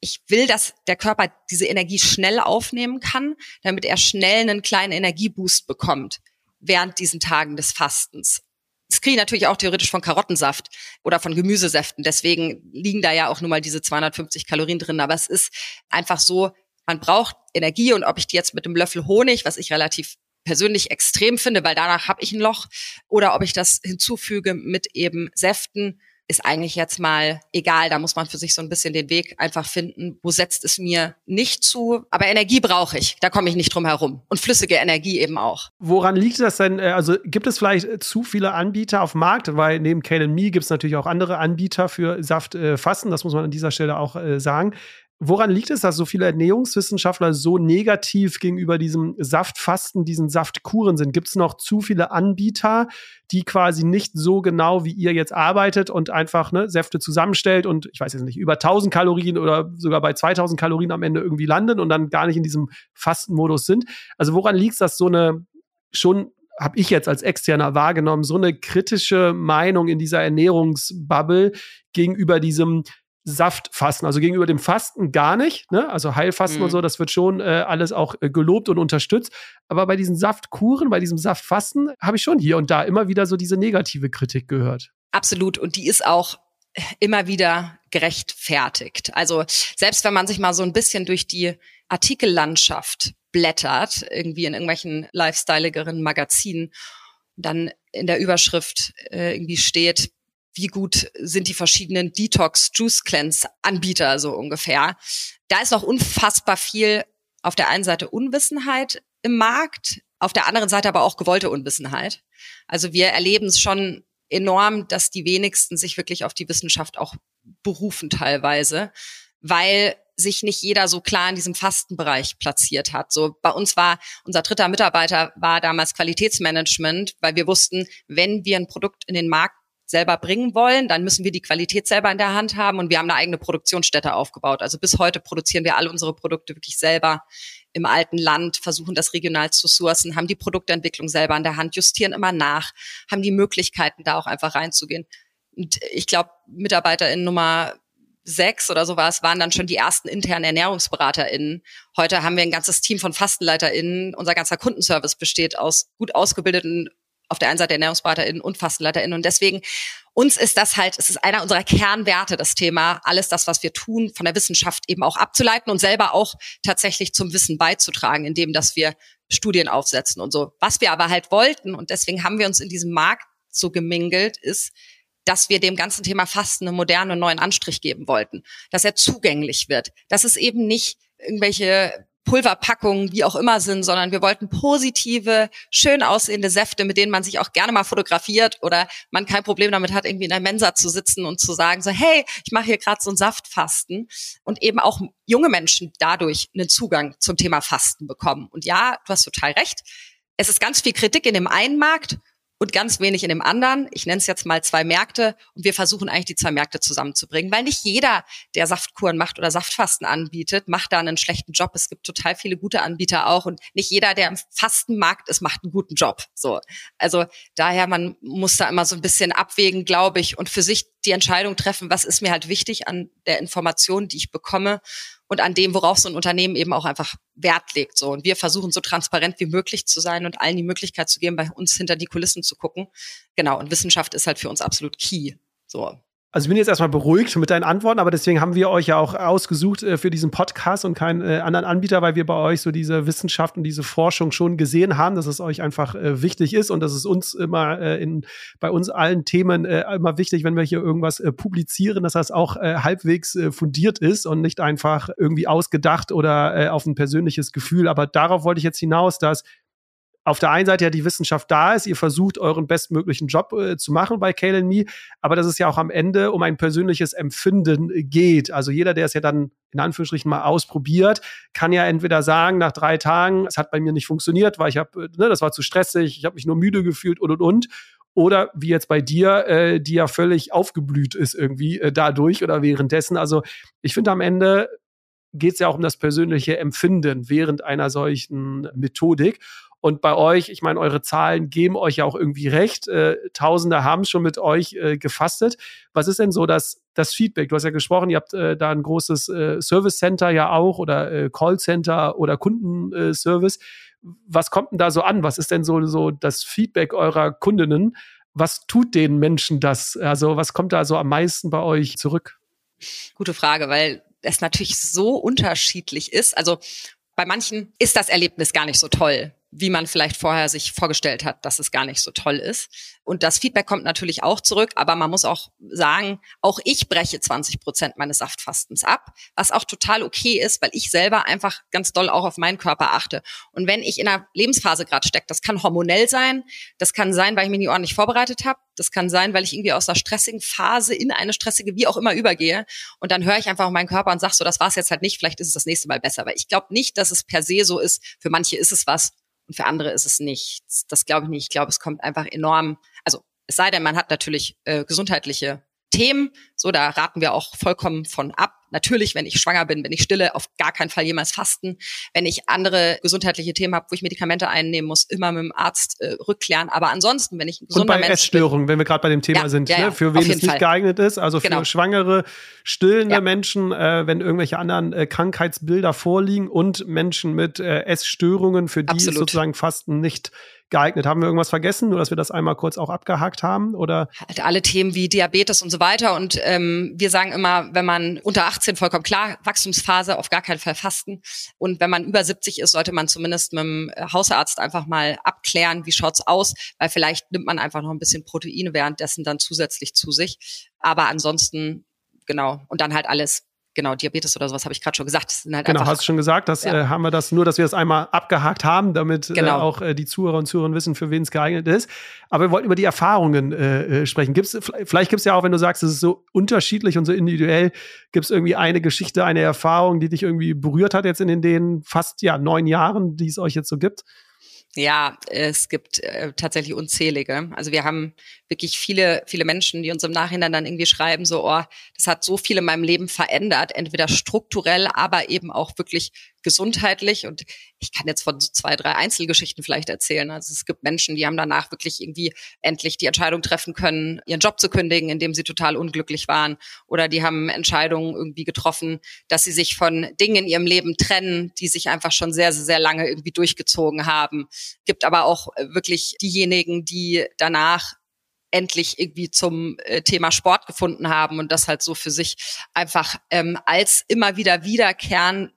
Ich will, dass der Körper diese Energie schnell aufnehmen kann, damit er schnell einen kleinen Energieboost bekommt. während diesen Tagen des Fastens. Das kriege ich natürlich auch theoretisch von Karottensaft oder von Gemüsesäften. Deswegen liegen da ja auch nur mal diese 250 Kalorien drin. Aber es ist einfach so, man braucht Energie und ob ich die jetzt mit einem Löffel Honig, was ich relativ persönlich extrem finde, weil danach habe ich ein Loch, oder ob ich das hinzufüge mit eben Säften, ist eigentlich jetzt mal egal. Da muss man für sich so ein bisschen den Weg einfach finden. Wo setzt es mir nicht zu? Aber Energie brauche ich. Da komme ich nicht drum herum. Und flüssige Energie eben auch. Woran liegt das denn? Äh, also gibt es vielleicht zu viele Anbieter auf dem Markt? Weil neben Kale Me gibt es natürlich auch andere Anbieter für Saftfassen. Das muss man an dieser Stelle auch äh, sagen. Woran liegt es, dass so viele Ernährungswissenschaftler so negativ gegenüber diesem Saftfasten, diesen Saftkuren sind? Gibt es noch zu viele Anbieter, die quasi nicht so genau wie ihr jetzt arbeitet und einfach ne, Säfte zusammenstellt und ich weiß jetzt nicht, über 1000 Kalorien oder sogar bei 2000 Kalorien am Ende irgendwie landen und dann gar nicht in diesem Fastenmodus sind? Also woran liegt es, dass so eine schon habe ich jetzt als Externer wahrgenommen, so eine kritische Meinung in dieser Ernährungsbubble gegenüber diesem Saftfasten, also gegenüber dem Fasten gar nicht, ne? also Heilfasten mhm. und so, das wird schon äh, alles auch äh, gelobt und unterstützt. Aber bei diesen Saftkuren, bei diesem Saftfasten habe ich schon hier und da immer wieder so diese negative Kritik gehört. Absolut und die ist auch immer wieder gerechtfertigt. Also selbst wenn man sich mal so ein bisschen durch die Artikellandschaft blättert, irgendwie in irgendwelchen lifestyleigeren Magazinen, dann in der Überschrift äh, irgendwie steht, wie gut sind die verschiedenen Detox Juice Cleanse Anbieter so ungefähr. Da ist noch unfassbar viel auf der einen Seite Unwissenheit im Markt, auf der anderen Seite aber auch gewollte Unwissenheit. Also wir erleben es schon enorm, dass die wenigsten sich wirklich auf die Wissenschaft auch berufen teilweise, weil sich nicht jeder so klar in diesem Fastenbereich platziert hat. So bei uns war unser dritter Mitarbeiter war damals Qualitätsmanagement, weil wir wussten, wenn wir ein Produkt in den Markt selber bringen wollen, dann müssen wir die Qualität selber in der Hand haben und wir haben eine eigene Produktionsstätte aufgebaut. Also bis heute produzieren wir alle unsere Produkte wirklich selber im alten Land, versuchen das regional zu sourcen, haben die Produktentwicklung selber in der Hand, justieren immer nach, haben die Möglichkeiten, da auch einfach reinzugehen. Und ich glaube, MitarbeiterInnen Nummer sechs oder sowas waren dann schon die ersten internen ErnährungsberaterInnen. Heute haben wir ein ganzes Team von FastenleiterInnen. Unser ganzer Kundenservice besteht aus gut ausgebildeten auf der einen Seite ErnährungsberaterInnen und FastenleiterInnen. Und deswegen, uns ist das halt, es ist einer unserer Kernwerte, das Thema, alles das, was wir tun, von der Wissenschaft eben auch abzuleiten und selber auch tatsächlich zum Wissen beizutragen, indem dass wir Studien aufsetzen und so. Was wir aber halt wollten, und deswegen haben wir uns in diesem Markt so gemingelt, ist, dass wir dem ganzen Thema Fasten einen modernen, neuen Anstrich geben wollten, dass er zugänglich wird, dass es eben nicht irgendwelche Pulverpackungen, wie auch immer sind, sondern wir wollten positive, schön aussehende Säfte, mit denen man sich auch gerne mal fotografiert oder man kein Problem damit hat, irgendwie in der Mensa zu sitzen und zu sagen, so, hey, ich mache hier gerade so ein Saftfasten und eben auch junge Menschen dadurch einen Zugang zum Thema Fasten bekommen. Und ja, du hast total recht. Es ist ganz viel Kritik in dem einen Markt und ganz wenig in dem anderen. Ich nenne es jetzt mal zwei Märkte und wir versuchen eigentlich die zwei Märkte zusammenzubringen, weil nicht jeder, der Saftkuren macht oder Saftfasten anbietet, macht da einen schlechten Job. Es gibt total viele gute Anbieter auch und nicht jeder, der im Fastenmarkt ist, macht einen guten Job. So, also daher man muss da immer so ein bisschen abwägen, glaube ich, und für sich die Entscheidung treffen, was ist mir halt wichtig an der Information, die ich bekomme und an dem, worauf so ein Unternehmen eben auch einfach Wert legt. So. Und wir versuchen so transparent wie möglich zu sein und allen die Möglichkeit zu geben, bei uns hinter die Kulissen zu gucken. Genau. Und Wissenschaft ist halt für uns absolut key. So. Also ich bin jetzt erstmal beruhigt mit deinen Antworten, aber deswegen haben wir euch ja auch ausgesucht äh, für diesen Podcast und keinen äh, anderen Anbieter, weil wir bei euch so diese Wissenschaft und diese Forschung schon gesehen haben, dass es euch einfach äh, wichtig ist und dass es uns immer äh, in bei uns allen Themen äh, immer wichtig, wenn wir hier irgendwas äh, publizieren, dass das auch halbwegs fundiert ist und nicht einfach irgendwie ausgedacht oder auf ein persönliches Gefühl. Aber darauf wollte ich jetzt hinaus, dass auf der einen Seite ja die Wissenschaft da ist, ihr versucht euren bestmöglichen Job äh, zu machen bei Kale Me, aber dass es ja auch am Ende um ein persönliches Empfinden geht. Also jeder, der es ja dann in Anführungsstrichen mal ausprobiert, kann ja entweder sagen nach drei Tagen, es hat bei mir nicht funktioniert, weil ich habe, äh, ne, das war zu stressig, ich habe mich nur müde gefühlt und und und. Oder wie jetzt bei dir, äh, die ja völlig aufgeblüht ist irgendwie äh, dadurch oder währenddessen. Also ich finde am Ende geht es ja auch um das persönliche Empfinden während einer solchen Methodik. Und bei euch, ich meine, eure Zahlen geben euch ja auch irgendwie recht. Äh, Tausende haben schon mit euch äh, gefastet. Was ist denn so das, das Feedback? Du hast ja gesprochen, ihr habt äh, da ein großes äh, Service Center ja auch oder äh, Call Center oder Kundenservice. Was kommt denn da so an? Was ist denn so, so das Feedback eurer Kundinnen? Was tut den Menschen das? Also was kommt da so am meisten bei euch zurück? Gute Frage, weil es natürlich so unterschiedlich ist. Also bei manchen ist das Erlebnis gar nicht so toll wie man vielleicht vorher sich vorgestellt hat, dass es gar nicht so toll ist. Und das Feedback kommt natürlich auch zurück, aber man muss auch sagen, auch ich breche 20 Prozent meines Saftfastens ab, was auch total okay ist, weil ich selber einfach ganz doll auch auf meinen Körper achte. Und wenn ich in einer Lebensphase gerade stecke, das kann hormonell sein, das kann sein, weil ich mich nicht ordentlich vorbereitet habe, das kann sein, weil ich irgendwie aus einer stressigen Phase in eine stressige, wie auch immer, übergehe. Und dann höre ich einfach auf meinen Körper und sage so, das war es jetzt halt nicht, vielleicht ist es das nächste Mal besser. Weil ich glaube nicht, dass es per se so ist. Für manche ist es was und für andere ist es nichts. Das glaube ich nicht. Ich glaube, es kommt einfach enorm, also es sei denn, man hat natürlich äh, gesundheitliche Themen. So, da raten wir auch vollkommen von ab. Natürlich, wenn ich schwanger bin, wenn ich stille, auf gar keinen Fall jemals fasten. Wenn ich andere gesundheitliche Themen habe, wo ich Medikamente einnehmen muss, immer mit dem Arzt äh, rückklären. Aber ansonsten, wenn ich ein gesunder Und bei Essstörungen, wenn wir gerade bei dem Thema ja, sind, ja, ne, ja, für wen es nicht Fall. geeignet ist, also für genau. schwangere, stillende Menschen, äh, wenn irgendwelche anderen äh, Krankheitsbilder vorliegen und Menschen mit äh, Essstörungen, für die Absolut. ist sozusagen Fasten nicht geeignet. Haben wir irgendwas vergessen, nur dass wir das einmal kurz auch abgehakt haben? Oder? Halt alle Themen wie Diabetes und so weiter. Und ähm, wir sagen immer, wenn man unter 18 vollkommen klar, Wachstumsphase auf gar keinen Fall fasten. Und wenn man über 70 ist, sollte man zumindest mit dem Hausarzt einfach mal abklären, wie schaut's aus, weil vielleicht nimmt man einfach noch ein bisschen Proteine währenddessen dann zusätzlich zu sich. Aber ansonsten, genau, und dann halt alles genau, Diabetes oder sowas habe ich gerade schon gesagt. Halt genau, hast du schon gesagt, das ja. äh, haben wir das, nur dass wir das einmal abgehakt haben, damit äh, genau. äh, auch äh, die Zuhörer und Zuhörerinnen wissen, für wen es geeignet ist. Aber wir wollten über die Erfahrungen äh, äh sprechen. Gibt's, vielleicht gibt es ja auch, wenn du sagst, es ist so unterschiedlich und so individuell, gibt es irgendwie eine Geschichte, eine Erfahrung, die dich irgendwie berührt hat jetzt in den, den fast ja neun Jahren, die es euch jetzt so gibt? Ja, es gibt äh, tatsächlich unzählige. Also wir haben wirklich viele, viele Menschen, die uns im Nachhinein dann irgendwie schreiben, so, oh, das hat so viel in meinem Leben verändert, entweder strukturell, aber eben auch wirklich gesundheitlich. Und ich kann jetzt von so zwei, drei Einzelgeschichten vielleicht erzählen. Also es gibt Menschen, die haben danach wirklich irgendwie endlich die Entscheidung treffen können, ihren Job zu kündigen, indem sie total unglücklich waren. Oder die haben Entscheidungen irgendwie getroffen, dass sie sich von Dingen in ihrem Leben trennen, die sich einfach schon sehr, sehr, sehr lange irgendwie durchgezogen haben. Gibt aber auch wirklich diejenigen, die danach endlich irgendwie zum äh, Thema Sport gefunden haben und das halt so für sich einfach ähm, als immer wieder wiederkehren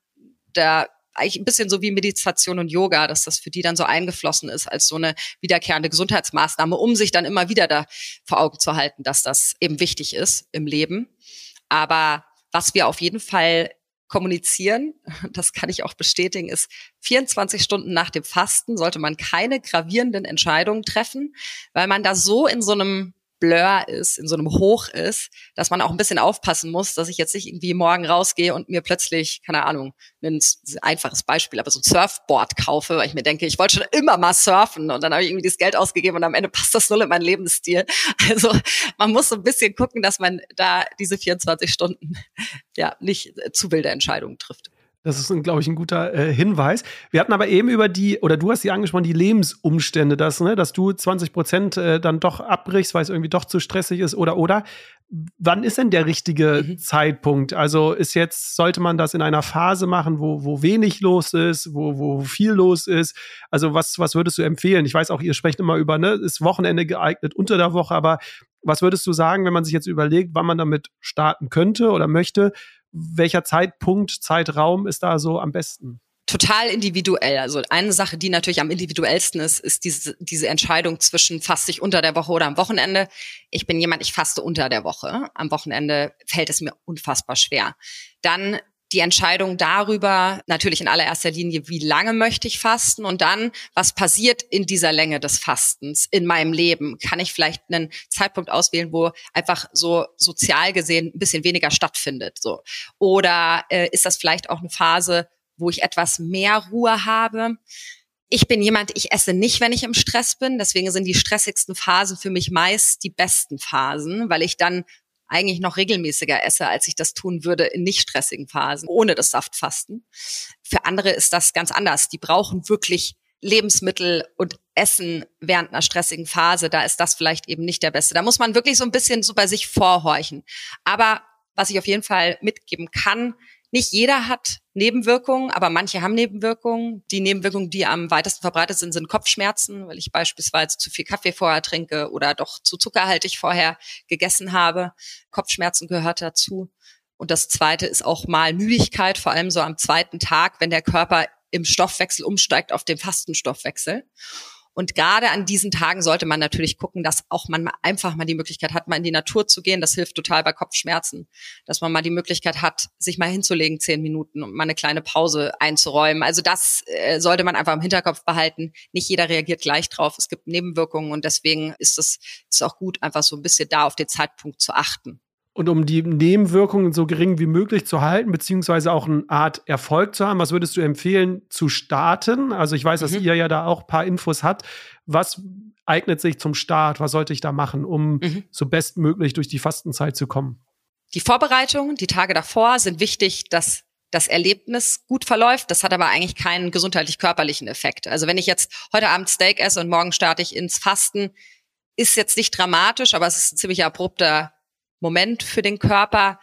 da eigentlich ein bisschen so wie Meditation und Yoga, dass das für die dann so eingeflossen ist als so eine wiederkehrende Gesundheitsmaßnahme, um sich dann immer wieder da vor Augen zu halten, dass das eben wichtig ist im Leben. Aber was wir auf jeden Fall kommunizieren, [laughs] das kann ich auch bestätigen, ist 24 Stunden nach dem Fasten sollte man keine gravierenden Entscheidungen treffen, weil man da so in so einem Blur ist, in so einem Hoch ist, dass man auch ein bisschen aufpassen muss, dass ich jetzt nicht irgendwie morgen rausgehe und mir plötzlich, keine Ahnung, ein einfaches Beispiel, aber so ein Surfboard kaufe, weil ich mir denke, ich wollte schon immer mal surfen und dann habe ich irgendwie das Geld ausgegeben und am Ende passt das null in meinen Lebensstil. [laughs] Also man muss so ein bisschen gucken, dass man da diese 24 Stunden ja nicht zu wilde Entscheidungen trifft. Das ist, glaube ich, ein guter äh, Hinweis. Wir hatten aber eben über die, oder du hast die angesprochen, die Lebensumstände, dass, ne, dass du 20 Prozent äh, dann doch abbrichst, weil es irgendwie doch zu stressig ist oder oder. Wann ist denn der richtige mhm. Zeitpunkt? Also ist jetzt, sollte man das in einer Phase machen, wo, wo wenig los ist, wo, wo viel los ist? Also was, was würdest du empfehlen? Ich weiß auch, ihr sprecht immer über, ne, ist Wochenende geeignet unter der Woche, aber was würdest du sagen, wenn man sich jetzt überlegt, wann man damit starten könnte oder möchte? Welcher Zeitpunkt, Zeitraum ist da so am besten? total individuell. Also eine Sache, die natürlich am individuellsten ist, ist diese, diese Entscheidung zwischen faste ich unter der Woche oder am Wochenende. Ich bin jemand, ich faste unter der Woche. Am Wochenende fällt es mir unfassbar schwer. Dann die Entscheidung darüber, natürlich in allererster Linie, wie lange möchte ich fasten und dann, was passiert in dieser Länge des Fastens in meinem Leben? Kann ich vielleicht einen Zeitpunkt auswählen, wo einfach so sozial gesehen ein bisschen weniger stattfindet? So. Oder äh, ist das vielleicht auch eine Phase, wo ich etwas mehr Ruhe habe? Ich bin jemand, ich esse nicht, wenn ich im Stress bin. Deswegen sind die stressigsten Phasen für mich meist die besten Phasen, weil ich dann eigentlich noch regelmäßiger esse, als ich das tun würde in nicht stressigen Phasen, ohne das Saftfasten. Für andere ist das ganz anders. Die brauchen wirklich Lebensmittel und Essen während einer stressigen Phase. Da ist das vielleicht eben nicht der beste. Da muss man wirklich so ein bisschen so bei sich vorhorchen. Aber was ich auf jeden Fall mitgeben kann, Nicht jeder hat Nebenwirkungen, aber manche haben Nebenwirkungen. Die Nebenwirkungen, die am weitesten verbreitet sind, sind Kopfschmerzen, weil ich beispielsweise zu viel Kaffee vorher trinke oder doch zu zuckerhaltig vorher gegessen habe. Kopfschmerzen gehört dazu. Und das zweite ist auch mal Müdigkeit, vor allem so am zweiten Tag, wenn der Körper im Stoffwechsel umsteigt auf den Fastenstoffwechsel. Und gerade an diesen Tagen sollte man natürlich gucken, dass auch man einfach mal die Möglichkeit hat, mal in die Natur zu gehen. Das hilft total bei Kopfschmerzen, dass man mal die Möglichkeit hat, sich mal hinzulegen, zehn Minuten und mal eine kleine Pause einzuräumen. Also das äh, sollte man einfach im Hinterkopf behalten. Nicht jeder reagiert gleich drauf. Es gibt Nebenwirkungen und deswegen ist es ist auch gut, einfach so ein bisschen da auf den Zeitpunkt zu achten. Und um die Nebenwirkungen so gering wie möglich zu halten, beziehungsweise auch eine Art Erfolg zu haben, was würdest du empfehlen zu starten? Also ich weiß, dass mhm. ihr ja da auch ein paar Infos habt. Was eignet sich zum Start? Was sollte ich da machen, um mhm. so bestmöglich durch die Fastenzeit zu kommen? Die Vorbereitungen, die Tage davor sind wichtig, dass das Erlebnis gut verläuft. Das hat aber eigentlich keinen gesundheitlich-körperlichen Effekt. Also wenn ich jetzt heute Abend Steak esse und morgen starte ich ins Fasten, ist jetzt nicht dramatisch, aber es ist ein ziemlich abrupter Moment für den Körper,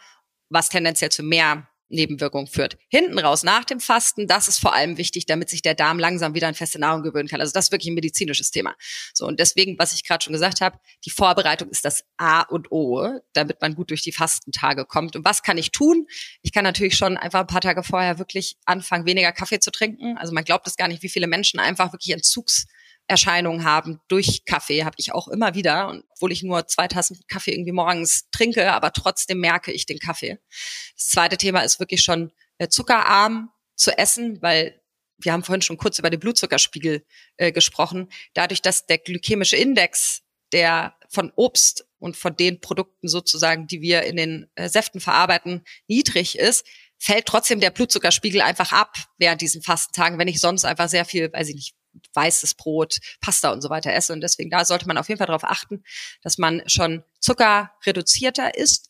was tendenziell zu mehr Nebenwirkungen führt. Hinten raus nach dem Fasten, das ist vor allem wichtig, damit sich der Darm langsam wieder an feste Nahrung gewöhnen kann. Also das ist wirklich ein medizinisches Thema. So und deswegen, was ich gerade schon gesagt habe, die Vorbereitung ist das A und O, damit man gut durch die Fastentage kommt. Und was kann ich tun? Ich kann natürlich schon einfach ein paar Tage vorher wirklich anfangen, weniger Kaffee zu trinken. Also man glaubt es gar nicht, wie viele Menschen einfach wirklich Entzugs Erscheinungen haben durch Kaffee, habe ich auch immer wieder, und obwohl ich nur zwei Tassen Kaffee irgendwie morgens trinke, aber trotzdem merke ich den Kaffee. Das zweite Thema ist wirklich schon äh, zuckerarm zu essen, weil wir haben vorhin schon kurz über den Blutzuckerspiegel äh, gesprochen. Dadurch, dass der glykämische Index, der von Obst und von den Produkten sozusagen, die wir in den äh, Säften verarbeiten, niedrig ist, fällt trotzdem der Blutzuckerspiegel einfach ab während diesen Fastentagen, wenn ich sonst einfach sehr viel, weiß ich nicht, weißes Brot, Pasta und so weiter esse. Und deswegen da sollte man auf jeden Fall darauf achten, dass man schon Zucker reduzierter isst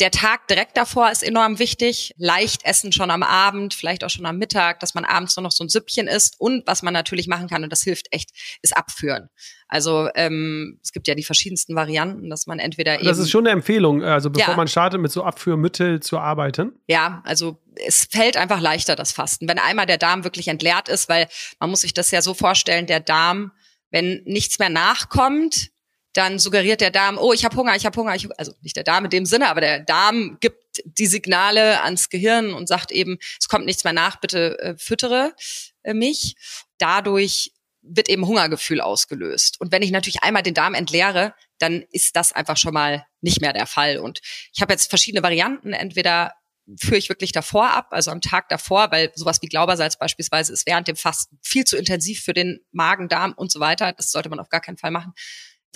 der Tag direkt davor ist enorm wichtig. Leicht essen schon am Abend, vielleicht auch schon am Mittag, dass man abends nur noch so ein Süppchen isst. Und was man natürlich machen kann, und das hilft echt, ist abführen. Also ähm, es gibt ja die verschiedensten Varianten, dass man entweder eben. Das ist schon eine Empfehlung, also bevor ja. man startet, mit so Abführmittel zu arbeiten. Ja, also es fällt einfach leichter, das Fasten. Wenn einmal der Darm wirklich entleert ist, weil man muss sich das ja so vorstellen, der Darm, wenn nichts mehr nachkommt, dann suggeriert der Darm, oh, ich habe Hunger, ich habe Hunger, ich, also nicht der Darm in dem Sinne, aber der Darm gibt die Signale ans Gehirn und sagt eben, es kommt nichts mehr nach, bitte äh, füttere äh, mich. Dadurch wird eben Hungergefühl ausgelöst. Und wenn ich natürlich einmal den Darm entleere, dann ist das einfach schon mal nicht mehr der Fall. Und ich habe jetzt verschiedene Varianten. Entweder führe ich wirklich davor ab, also am Tag davor, weil sowas wie Glaubersalz beispielsweise ist während dem Fasten viel zu intensiv für den Magen, Darm und so weiter. Das sollte man auf gar keinen Fall machen.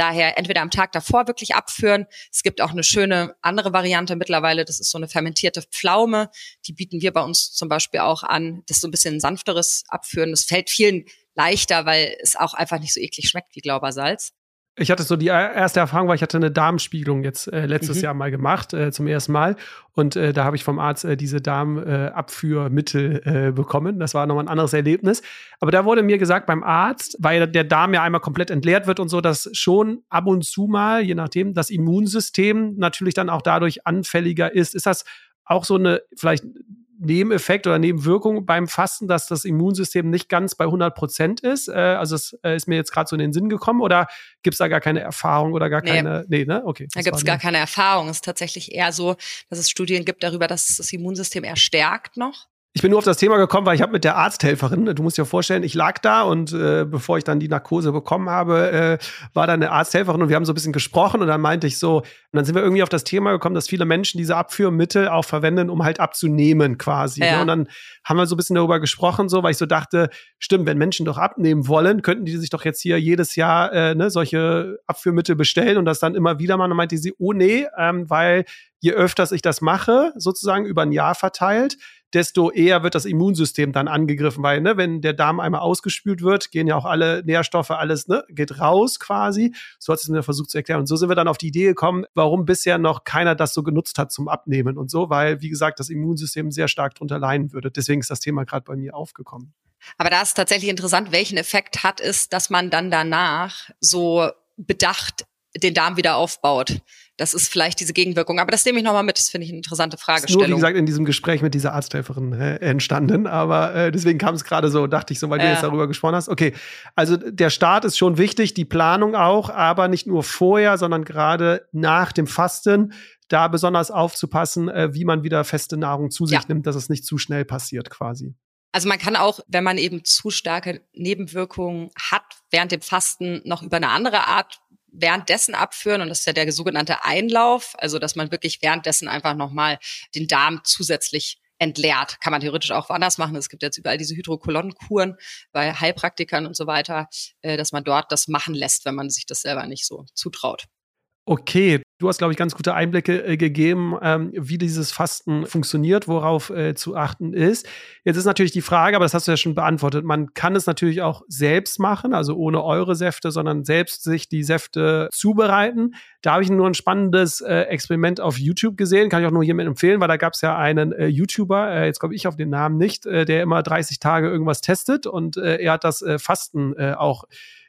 Daher entweder am Tag davor wirklich abführen. Es gibt auch eine schöne andere Variante mittlerweile. Das ist so eine fermentierte Pflaume. Die bieten wir bei uns zum Beispiel auch an. Das ist so ein bisschen ein sanfteres Abführen. Das fällt vielen leichter, weil es auch einfach nicht so eklig schmeckt wie Glaubersalz. Ich hatte so die erste Erfahrung, weil ich hatte eine Darmspiegelung jetzt äh, letztes mhm. Jahr mal gemacht, äh, zum ersten Mal. Und äh, da habe ich vom Arzt äh, diese Darmabführmittel äh, bekommen. Das war nochmal ein anderes Erlebnis. Aber da wurde mir gesagt beim Arzt, weil der Darm ja einmal komplett entleert wird und so, dass schon ab und zu mal, je nachdem, das Immunsystem natürlich dann auch dadurch anfälliger ist. Ist das auch so eine vielleicht Nebeneffekt oder Nebenwirkung beim Fasten, dass das Immunsystem nicht ganz bei 100 Prozent ist? Äh, also es äh, ist mir jetzt gerade so in den Sinn gekommen oder gibt es da gar keine Erfahrung oder gar nee. keine? Nee, ne? Okay. Da gibt es gar keine Erfahrung. Es ist tatsächlich eher so, dass es Studien gibt darüber, dass das Immunsystem eher stärkt noch. Ich bin nur auf das Thema gekommen, weil ich habe mit der Arzthelferin, du musst dir vorstellen, ich lag da und äh, bevor ich dann die Narkose bekommen habe, äh, war da eine Arzthelferin und wir haben so ein bisschen gesprochen und dann meinte ich so, und dann sind wir irgendwie auf das Thema gekommen, dass viele Menschen diese Abführmittel auch verwenden, um halt abzunehmen quasi. Ne? Ja. Ne? Und dann haben wir so ein bisschen darüber gesprochen, so, weil ich so dachte, stimmt, wenn Menschen doch abnehmen wollen, könnten die sich doch jetzt hier jedes Jahr äh, ne, solche Abführmittel bestellen und das dann immer wieder machen. Und dann meinte sie, oh nee, ähm, weil je öfters ich das mache, sozusagen über ein Jahr verteilt, desto eher wird das Immunsystem dann angegriffen, weil ne, wenn der Darm einmal ausgespült wird, gehen ja auch alle Nährstoffe, alles ne, geht raus quasi. So hat es mir versucht zu erklären. Und so sind wir dann auf die Idee gekommen, warum bisher noch keiner das so genutzt hat zum Abnehmen und so, weil, wie gesagt, das Immunsystem sehr stark drunter leiden würde. Deswegen ist das Thema gerade bei mir aufgekommen. Aber da ist tatsächlich interessant, welchen Effekt hat es, dass man dann danach so bedacht den Darm wieder aufbaut. Das ist vielleicht diese Gegenwirkung. Aber das nehme ich nochmal mit. Das finde ich eine interessante Fragestellung. Ist nur, wie gesagt, in diesem Gespräch mit dieser Arzthelferin äh, entstanden. Aber äh, deswegen kam es gerade so, dachte ich so, weil du jetzt darüber gesprochen hast. Okay, also der Start ist schon wichtig, die Planung auch, aber nicht nur vorher, sondern gerade nach dem Fasten da besonders aufzupassen, äh, wie man wieder feste Nahrung zu sich ja. nimmt, dass es nicht zu schnell passiert quasi. Also man kann auch, wenn man eben zu starke Nebenwirkungen hat, während dem Fasten noch über eine andere Art währenddessen abführen und das ist ja der sogenannte Einlauf, also dass man wirklich währenddessen einfach nochmal den Darm zusätzlich entleert. Kann man theoretisch auch woanders machen. Es gibt jetzt überall diese Hydrokolonnenkuren bei Heilpraktikern und so weiter, äh, dass man dort das machen lässt, wenn man sich das selber nicht so zutraut. Okay, du hast, glaube ich, ganz gute Einblicke äh, gegeben, ähm, wie dieses Fasten funktioniert, worauf äh, zu achten ist. Jetzt ist natürlich die Frage, aber das hast du ja schon beantwortet, man kann es natürlich auch selbst machen, also ohne eure Säfte, sondern selbst sich die Säfte zubereiten. Da habe ich nur ein spannendes äh, Experiment auf YouTube gesehen, kann ich auch nur hiermit empfehlen, weil da gab es ja einen äh, YouTuber, äh, jetzt komme ich auf den Namen nicht, äh, der immer 30 Tage irgendwas testet und er hat das Fasten auch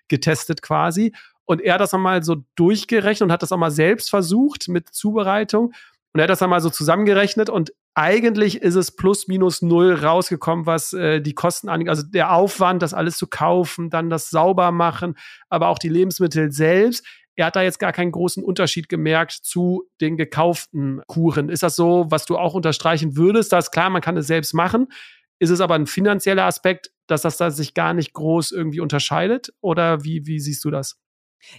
getestet quasi. Und er hat das nochmal so durchgerechnet und hat das auch mal selbst versucht mit Zubereitung. Und er hat das dann mal so zusammengerechnet und eigentlich ist es plus minus null rausgekommen, was äh, die Kosten angeht. Also der Aufwand, das alles zu kaufen, dann das sauber machen, aber auch die Lebensmittel selbst. Er hat da jetzt gar keinen großen Unterschied gemerkt zu den gekauften Kuren. Ist das so, was du auch unterstreichen würdest? Das ist klar, man kann es selbst machen. Ist es aber ein finanzieller Aspekt, dass das da sich gar nicht groß irgendwie unterscheidet? Oder wie, wie siehst du das?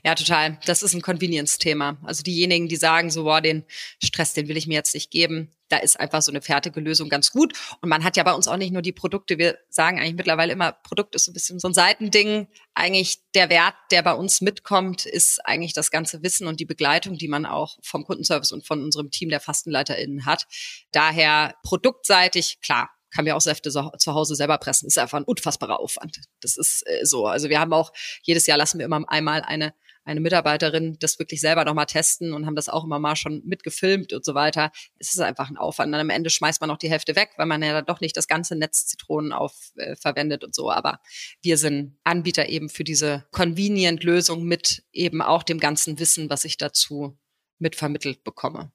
Ja, total. Das ist ein Convenience-Thema. Also diejenigen, die sagen, so, boah, den Stress, den will ich mir jetzt nicht geben, da ist einfach so eine fertige Lösung ganz gut. Und man hat ja bei uns auch nicht nur die Produkte. Wir sagen eigentlich mittlerweile immer, Produkt ist so ein bisschen so ein Seitending. Eigentlich der Wert, der bei uns mitkommt, ist eigentlich das ganze Wissen und die Begleitung, die man auch vom Kundenservice und von unserem Team der FastenleiterInnen hat. Daher produktseitig, klar, kann mir auch Säfte so, zu Hause selber pressen. Ist einfach ein unfassbarer Aufwand. Das ist äh, so. Also wir haben auch, jedes Jahr lassen wir immer einmal eine eine Mitarbeiterin das wirklich selber nochmal testen und haben das auch immer mal schon mitgefilmt und so weiter. Es ist einfach ein Aufwand. Dann am Ende schmeißt man noch die Hälfte weg, weil man ja dann doch nicht das ganze Netz Zitronen auf äh, verwendet und so. Aber wir sind Anbieter eben für diese Convenient-Lösung mit eben auch dem ganzen Wissen, was ich dazu mitvermittelt bekomme.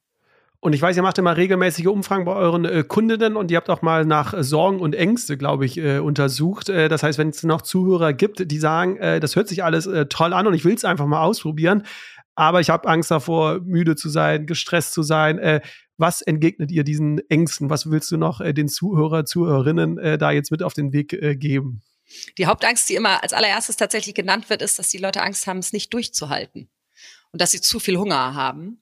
Und ich weiß, ihr macht immer regelmäßige Umfragen bei euren äh, Kundinnen und ihr habt auch mal nach Sorgen und Ängste, glaube ich, äh, untersucht. Äh, das heißt, wenn es noch Zuhörer gibt, die sagen, äh, das hört sich alles äh, toll an und ich will es einfach mal ausprobieren, aber ich habe Angst davor, müde zu sein, gestresst zu sein. Äh, was entgegnet ihr diesen Ängsten? Was willst du noch den Zuhörer, Zuhörerinnen da jetzt mit auf den Weg geben? Die Hauptangst, die immer als allererstes tatsächlich genannt wird, ist, dass die Leute Angst haben, es nicht durchzuhalten und dass sie zu viel Hunger haben.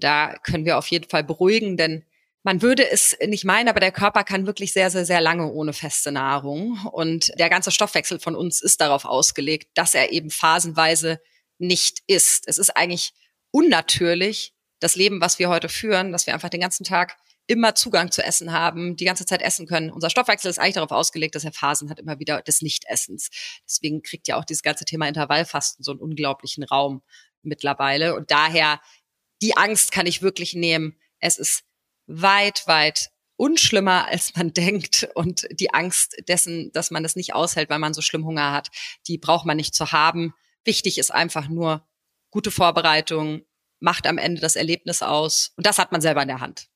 Da können wir auf jeden Fall beruhigen, denn man würde es nicht meinen, aber der Körper kann wirklich sehr, sehr, sehr lange ohne feste Nahrung. Und der ganze Stoffwechsel von uns ist darauf ausgelegt, dass er eben phasenweise nicht isst. Es ist eigentlich unnatürlich, das Leben, was wir heute führen, dass wir einfach den ganzen Tag immer Zugang zu Essen haben, die ganze Zeit essen können. Unser Stoffwechsel ist eigentlich darauf ausgelegt, dass er Phasen hat, immer wieder des Nichtessens. Deswegen kriegt ja auch dieses ganze Thema Intervallfasten so einen unglaublichen Raum mittlerweile. Und daher, die Angst kann ich wirklich nehmen. Es ist weit, weit unschlimmer, als man [laughs] denkt. Und die Angst dessen, dass man es nicht aushält, weil man so schlimm Hunger hat, die braucht man nicht zu haben. Wichtig ist einfach nur gute Vorbereitung, macht am Ende das Erlebnis aus. Und das hat man selber in der Hand.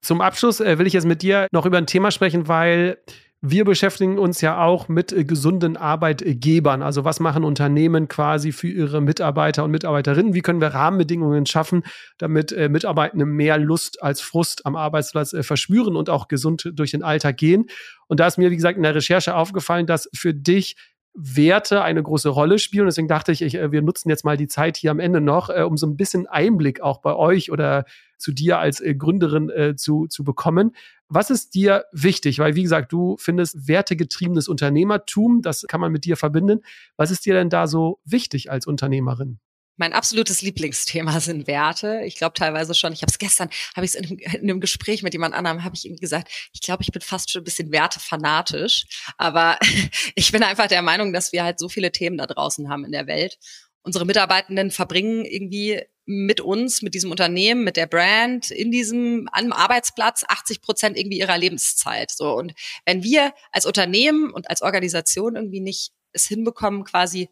Zum Abschluss äh, will ich jetzt mit dir noch über ein Thema sprechen, weil wir beschäftigen uns ja auch mit äh, gesunden Arbeitgebern. Also was machen Unternehmen quasi für ihre Mitarbeiter und Mitarbeiterinnen? Wie können wir Rahmenbedingungen schaffen, damit äh, Mitarbeitende mehr Lust als Frust am Arbeitsplatz äh, verspüren und auch gesund durch den Alltag gehen? Und da ist mir, wie gesagt, in der Recherche aufgefallen, dass für dich Werte eine große Rolle spielen. Deswegen dachte ich, ich, äh, wir nutzen jetzt mal die Zeit hier am Ende noch, um so ein bisschen Einblick auch bei euch oder zu dir als Gründerin zu, zu bekommen. Was ist dir wichtig? Weil, wie gesagt, du findest wertegetriebenes Unternehmertum, das kann man mit dir verbinden. Was ist dir denn da so wichtig als Unternehmerin? Mein absolutes Lieblingsthema [laughs] sind Werte. Ich glaube teilweise schon, ich habe es gestern, habe ich es in, in, einem Gespräch mit jemand anderem, habe ich ihm gesagt, ich glaube, ich bin fast schon ein bisschen wertefanatisch. Aber [laughs] ich bin einfach der Meinung, dass wir halt so viele Themen da draußen haben in der Welt. Unsere Mitarbeitenden verbringen irgendwie mit uns, mit diesem Unternehmen, mit der Brand, in diesem am Arbeitsplatz 80 Prozent irgendwie ihrer Lebenszeit. So und wenn wir als Unternehmen und als Organisation irgendwie nicht es hinbekommen, quasi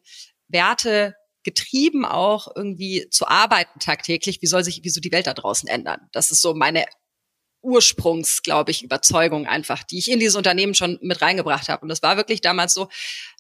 Werte getrieben, auch irgendwie zu arbeiten tagtäglich. Wie soll sich, wie so die Welt da draußen ändern? Das ist so meine Ursprungs, glaube ich, Überzeugung einfach, die ich in dieses Unternehmen schon mit reingebracht habe. Und das war wirklich damals so,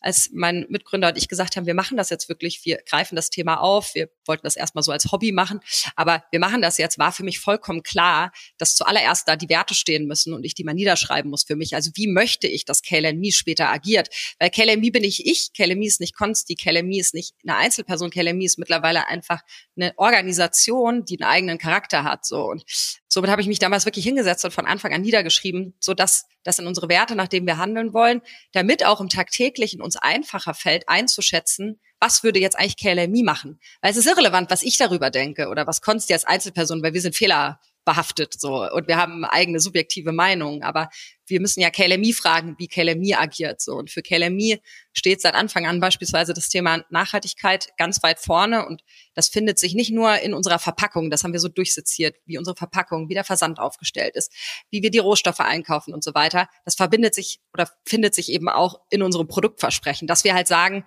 als mein Mitgründer und ich gesagt haben, wir machen das jetzt wirklich, wir greifen das Thema auf, wir wollten das erstmal so als Hobby machen, aber wir machen das jetzt, war für mich vollkommen klar, dass zuallererst da die Werte stehen müssen und ich die mal niederschreiben muss für mich. Also wie möchte ich, dass KLME später agiert? Weil KLME bin ich ich, KLME ist nicht Konsti, KLME ist nicht eine Einzelperson, KLME ist mittlerweile einfach eine Organisation, die einen eigenen Charakter hat. So und somit habe ich mich damals wirklich hingesetzt und von Anfang an niedergeschrieben, so dass das sind unsere Werte, nach denen wir handeln wollen, damit auch im tagtäglichen uns einfacher fällt, einzuschätzen, was würde jetzt eigentlich KLMI machen? Weil es ist irrelevant, was ich darüber denke oder was Konsti als Einzelperson, weil wir sind Fehler behaftet so und wir haben eigene subjektive Meinungen, aber wir müssen ja KLMI fragen, wie KLMI agiert so und für KLMI steht seit Anfang an beispielsweise das Thema Nachhaltigkeit ganz weit vorne und das findet sich nicht nur in unserer Verpackung, das haben wir so durchseziert, wie unsere Verpackung, wie der Versand aufgestellt ist, wie wir die Rohstoffe einkaufen und so weiter. Das verbindet sich oder findet sich eben auch in unserem Produktversprechen, dass wir halt sagen,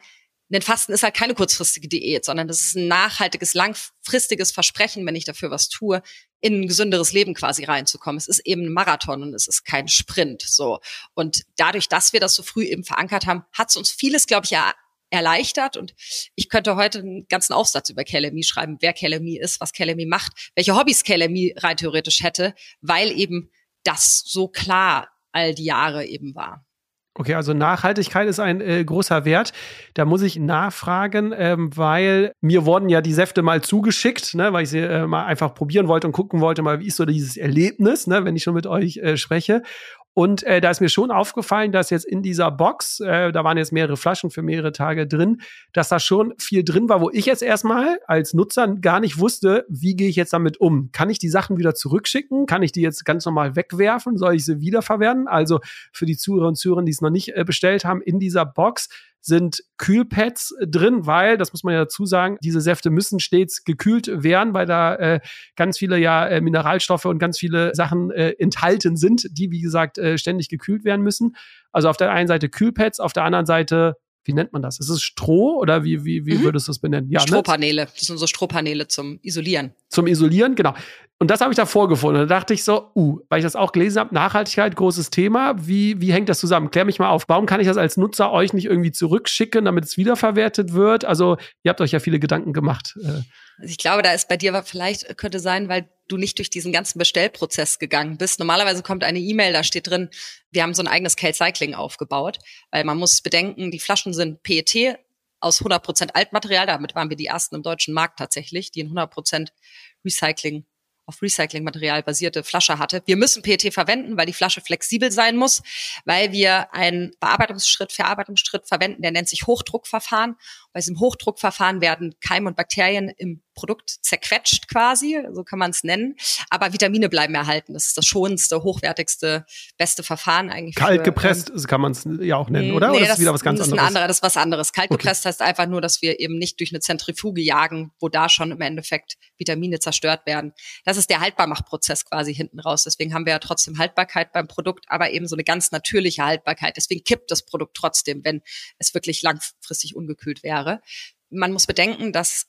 denn Fasten ist halt keine kurzfristige Diät, sondern das ist ein nachhaltiges, langfristiges Versprechen, wenn ich dafür was tue, in ein gesünderes Leben quasi reinzukommen. Es ist eben ein Marathon und es ist kein Sprint, so. Und dadurch, dass wir das so früh eben verankert haben, hat es uns vieles, glaube ich, ja erleichtert und ich könnte heute einen ganzen Aufsatz über KLMI schreiben, wer KLMI ist, was KLMI macht, welche Hobbys KLMI rein theoretisch hätte, weil eben das so klar all die Jahre eben war. Okay, also Nachhaltigkeit ist ein äh, großer Wert. Da muss ich nachfragen, ähm, weil mir wurden ja die Säfte mal zugeschickt, ne, weil ich sie äh, mal einfach probieren wollte und gucken wollte, mal wie ist so dieses Erlebnis, ne, wenn ich schon mit euch äh, spreche. Und äh, da ist mir schon aufgefallen, dass jetzt in dieser Box, äh, da waren jetzt mehrere Flaschen für mehrere Tage drin, dass da schon viel drin war, wo ich jetzt erstmal als Nutzer gar nicht wusste, wie gehe ich jetzt damit um? Kann ich die Sachen wieder zurückschicken? Kann ich die jetzt ganz normal wegwerfen? Soll ich sie wiederverwerten? Also für die Zuhörer und Zuhörer, die es noch nicht äh, bestellt haben, in dieser Box sind Kühlpads drin, weil, das muss man ja dazu sagen, diese Säfte müssen stets gekühlt werden, weil da äh, ganz viele ja äh, Mineralstoffe und ganz viele Sachen äh, enthalten sind, die, wie gesagt, äh, ständig gekühlt werden müssen. Also auf der einen Seite Kühlpads, auf der anderen Seite wie nennt man das? Ist es Stroh oder wie, wie, wie mhm. würdest du es benennen? Ja, ne? Strohpaneele. Ne? Das sind so Strohpaneele zum Isolieren. Zum Isolieren, genau. Und das habe ich da vorgefunden. Da dachte ich so, uh, weil ich das auch gelesen habe, Nachhaltigkeit, großes Thema. Wie, wie hängt das zusammen? Klär mich mal auf. Warum kann ich das als Nutzer euch nicht irgendwie zurückschicken, damit es wiederverwertet wird? Also, ihr habt euch ja viele Gedanken gemacht. Äh. Also ich glaube, da ist bei dir vielleicht könnte sein, weil du nicht durch diesen ganzen Bestellprozess gegangen bist. Normalerweise kommt eine E-Mail, da steht drin, wir haben so ein eigenes Kale-Cycling aufgebaut, weil man muss bedenken, die Flaschen sind PET aus 100% Altmaterial, damit waren wir die ersten im deutschen Markt tatsächlich, die in 100% Recycling auf Recyclingmaterial basierte Flasche hatte. Wir müssen PET verwenden, weil die Flasche flexibel sein muss, weil wir einen Bearbeitungsschritt, Verarbeitungsschritt verwenden, der nennt sich Hochdruckverfahren. Bei diesem Hochdruckverfahren werden Keime und Bakterien im Produkt zerquetscht quasi, so kann man es nennen. Aber Vitamine bleiben erhalten. Das ist das schonendste, hochwertigste, beste Verfahren eigentlich. Kalt für, gepresst ähm, kann man es ja auch nennen, oder? Nee, oder das, ist wieder was ganz anderes? Das ist ein anderer, das ist was anderes. Kalt okay. gepresst heißt einfach nur, dass wir eben nicht durch eine Zentrifuge jagen, wo da schon im Endeffekt Vitamine zerstört werden. Das ist der Haltbarmachprozess quasi hinten raus. Deswegen haben wir ja trotzdem Haltbarkeit beim Produkt, aber eben so eine ganz natürliche Haltbarkeit. Deswegen kippt das Produkt trotzdem, wenn es wirklich langfristig ungekühlt wäre. Jahre. Man muss bedenken, dass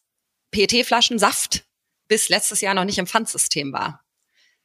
PET-Flaschen Saft bis letztes Jahr noch nicht im Pfandsystem war.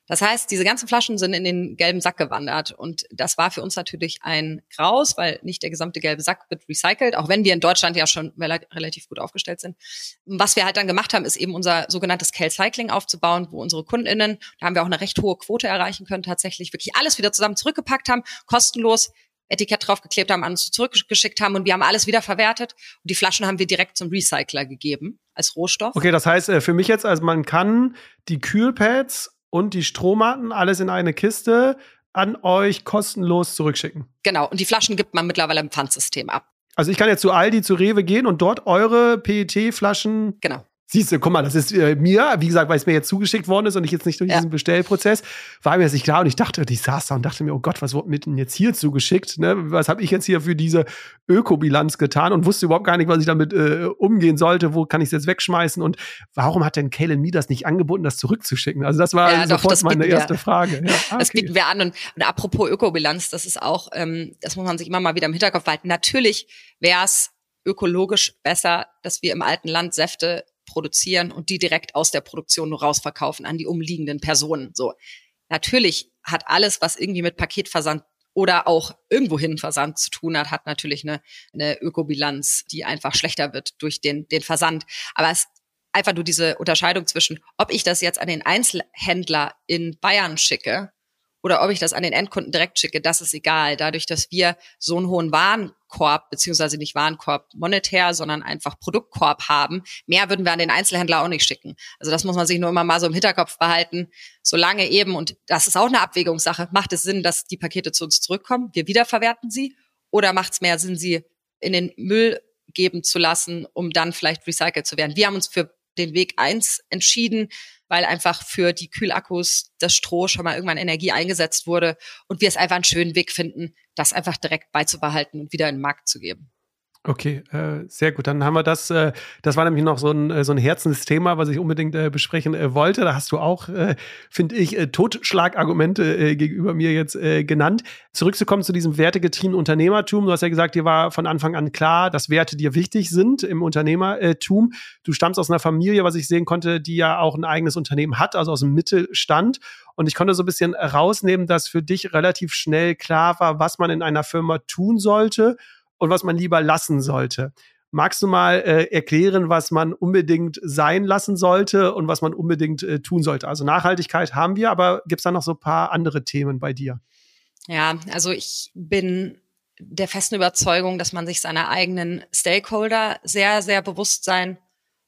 Das heißt, diese ganzen Flaschen sind in den gelben Sack gewandert. Und das war für uns natürlich ein Graus, weil nicht der gesamte gelbe Sack wird recycelt, auch wenn wir in Deutschland ja schon relativ gut aufgestellt sind. Was wir halt dann gemacht haben, ist eben unser sogenanntes Cal-Cycling aufzubauen, wo unsere KundInnen, da haben wir auch eine recht hohe Quote erreichen können, tatsächlich wirklich alles wieder zusammen zurückgepackt haben, kostenlos Etikett draufgeklebt haben, an uns zurückgeschickt haben und wir haben alles wieder verwertet und die Flaschen haben wir direkt zum Recycler gegeben als Rohstoff. Okay, das heißt äh, für mich jetzt, also man kann die Kühlpads und die Strohmatten alles in eine Kiste an euch kostenlos zurückschicken. Genau, und die Flaschen gibt man mittlerweile im Pfandsystem ab. Also ich kann jetzt zu Aldi, zu Rewe gehen und dort eure PET-Flaschen genau. Siehst du, guck mal, das ist äh, mir, wie gesagt, weil es mir jetzt zugeschickt worden ist und ich jetzt nicht durch ja. diesen Bestellprozess, war mir das nicht klar. Und ich dachte, ich saß da und dachte mir, oh Gott, was wurde mir denn jetzt hier zugeschickt? Ne? Was habe ich jetzt hier für diese Ökobilanz getan und wusste überhaupt gar nicht, was ich damit äh, umgehen sollte. Wo kann ich es jetzt wegschmeißen? Und warum hat denn Kalen Me das nicht angeboten, das zurückzuschicken? Also das war ja, sofort doch, das meine erste wir. Frage. Ja, [laughs] okay. Das bieten wir an. Und, und apropos Ökobilanz, das ist auch, ähm, das muss man sich immer mal wieder im Hinterkopf halten. Natürlich wäre es ökologisch besser, dass wir im alten Land Säfte produzieren und die direkt aus der Produktion nur rausverkaufen an die umliegenden Personen. So. Natürlich hat alles, was irgendwie mit Paketversand oder auch irgendwohin Versand zu tun hat, hat natürlich eine, eine Ökobilanz, die einfach schlechter wird durch den, den Versand. Aber es einfach nur diese Unterscheidung zwischen, ob ich das jetzt an den Einzelhändler in Bayern schicke oder ob ich das an den Endkunden direkt schicke, das ist egal. Dadurch, dass wir so einen hohen Warenkorb, beziehungsweise nicht Warenkorb monetär, sondern einfach Produktkorb haben, mehr würden wir an den Einzelhändler auch nicht schicken. Also das muss man sich nur immer mal so im Hinterkopf behalten. Solange eben, und das ist auch eine Abwägungssache, macht es Sinn, dass die Pakete zu uns zurückkommen, wir wiederverwerten sie, oder macht es mehr Sinn, sie in den Müll geben zu lassen, um dann vielleicht recycelt zu werden. Wir haben uns für den Weg eins entschieden, weil einfach für die Kühlakkus das Stroh schon mal irgendwann Energie eingesetzt wurde und wir es einfach einen schönen Weg finden, das einfach direkt beizubehalten und wieder in den Markt zu geben. Okay, äh, sehr gut. Dann haben wir das. Äh, das war nämlich noch so ein, äh, so ein Herzensthema, was ich unbedingt äh, besprechen äh, wollte. Da hast du auch, äh, finde ich, Totschlagargumente gegenüber mir jetzt genannt. Zurückzukommen zu diesem wertegetriebenen Unternehmertum. Du hast ja gesagt, dir war von Anfang an klar, dass Werte dir wichtig sind im Unternehmertum. Du stammst aus einer Familie, was ich sehen konnte, die ja auch ein eigenes Unternehmen hat, also aus dem Mittelstand. Und ich konnte so ein bisschen rausnehmen, dass für dich relativ schnell klar war, was man in einer Firma tun sollte und was man lieber lassen sollte. Magst du mal äh, erklären, was man unbedingt sein lassen sollte und was man unbedingt äh, tun sollte? Also Nachhaltigkeit haben wir, aber gibt es da noch so ein paar andere Themen bei dir? Ja, also ich bin der festen Überzeugung, dass man sich seiner eigenen Stakeholder sehr, sehr bewusst sein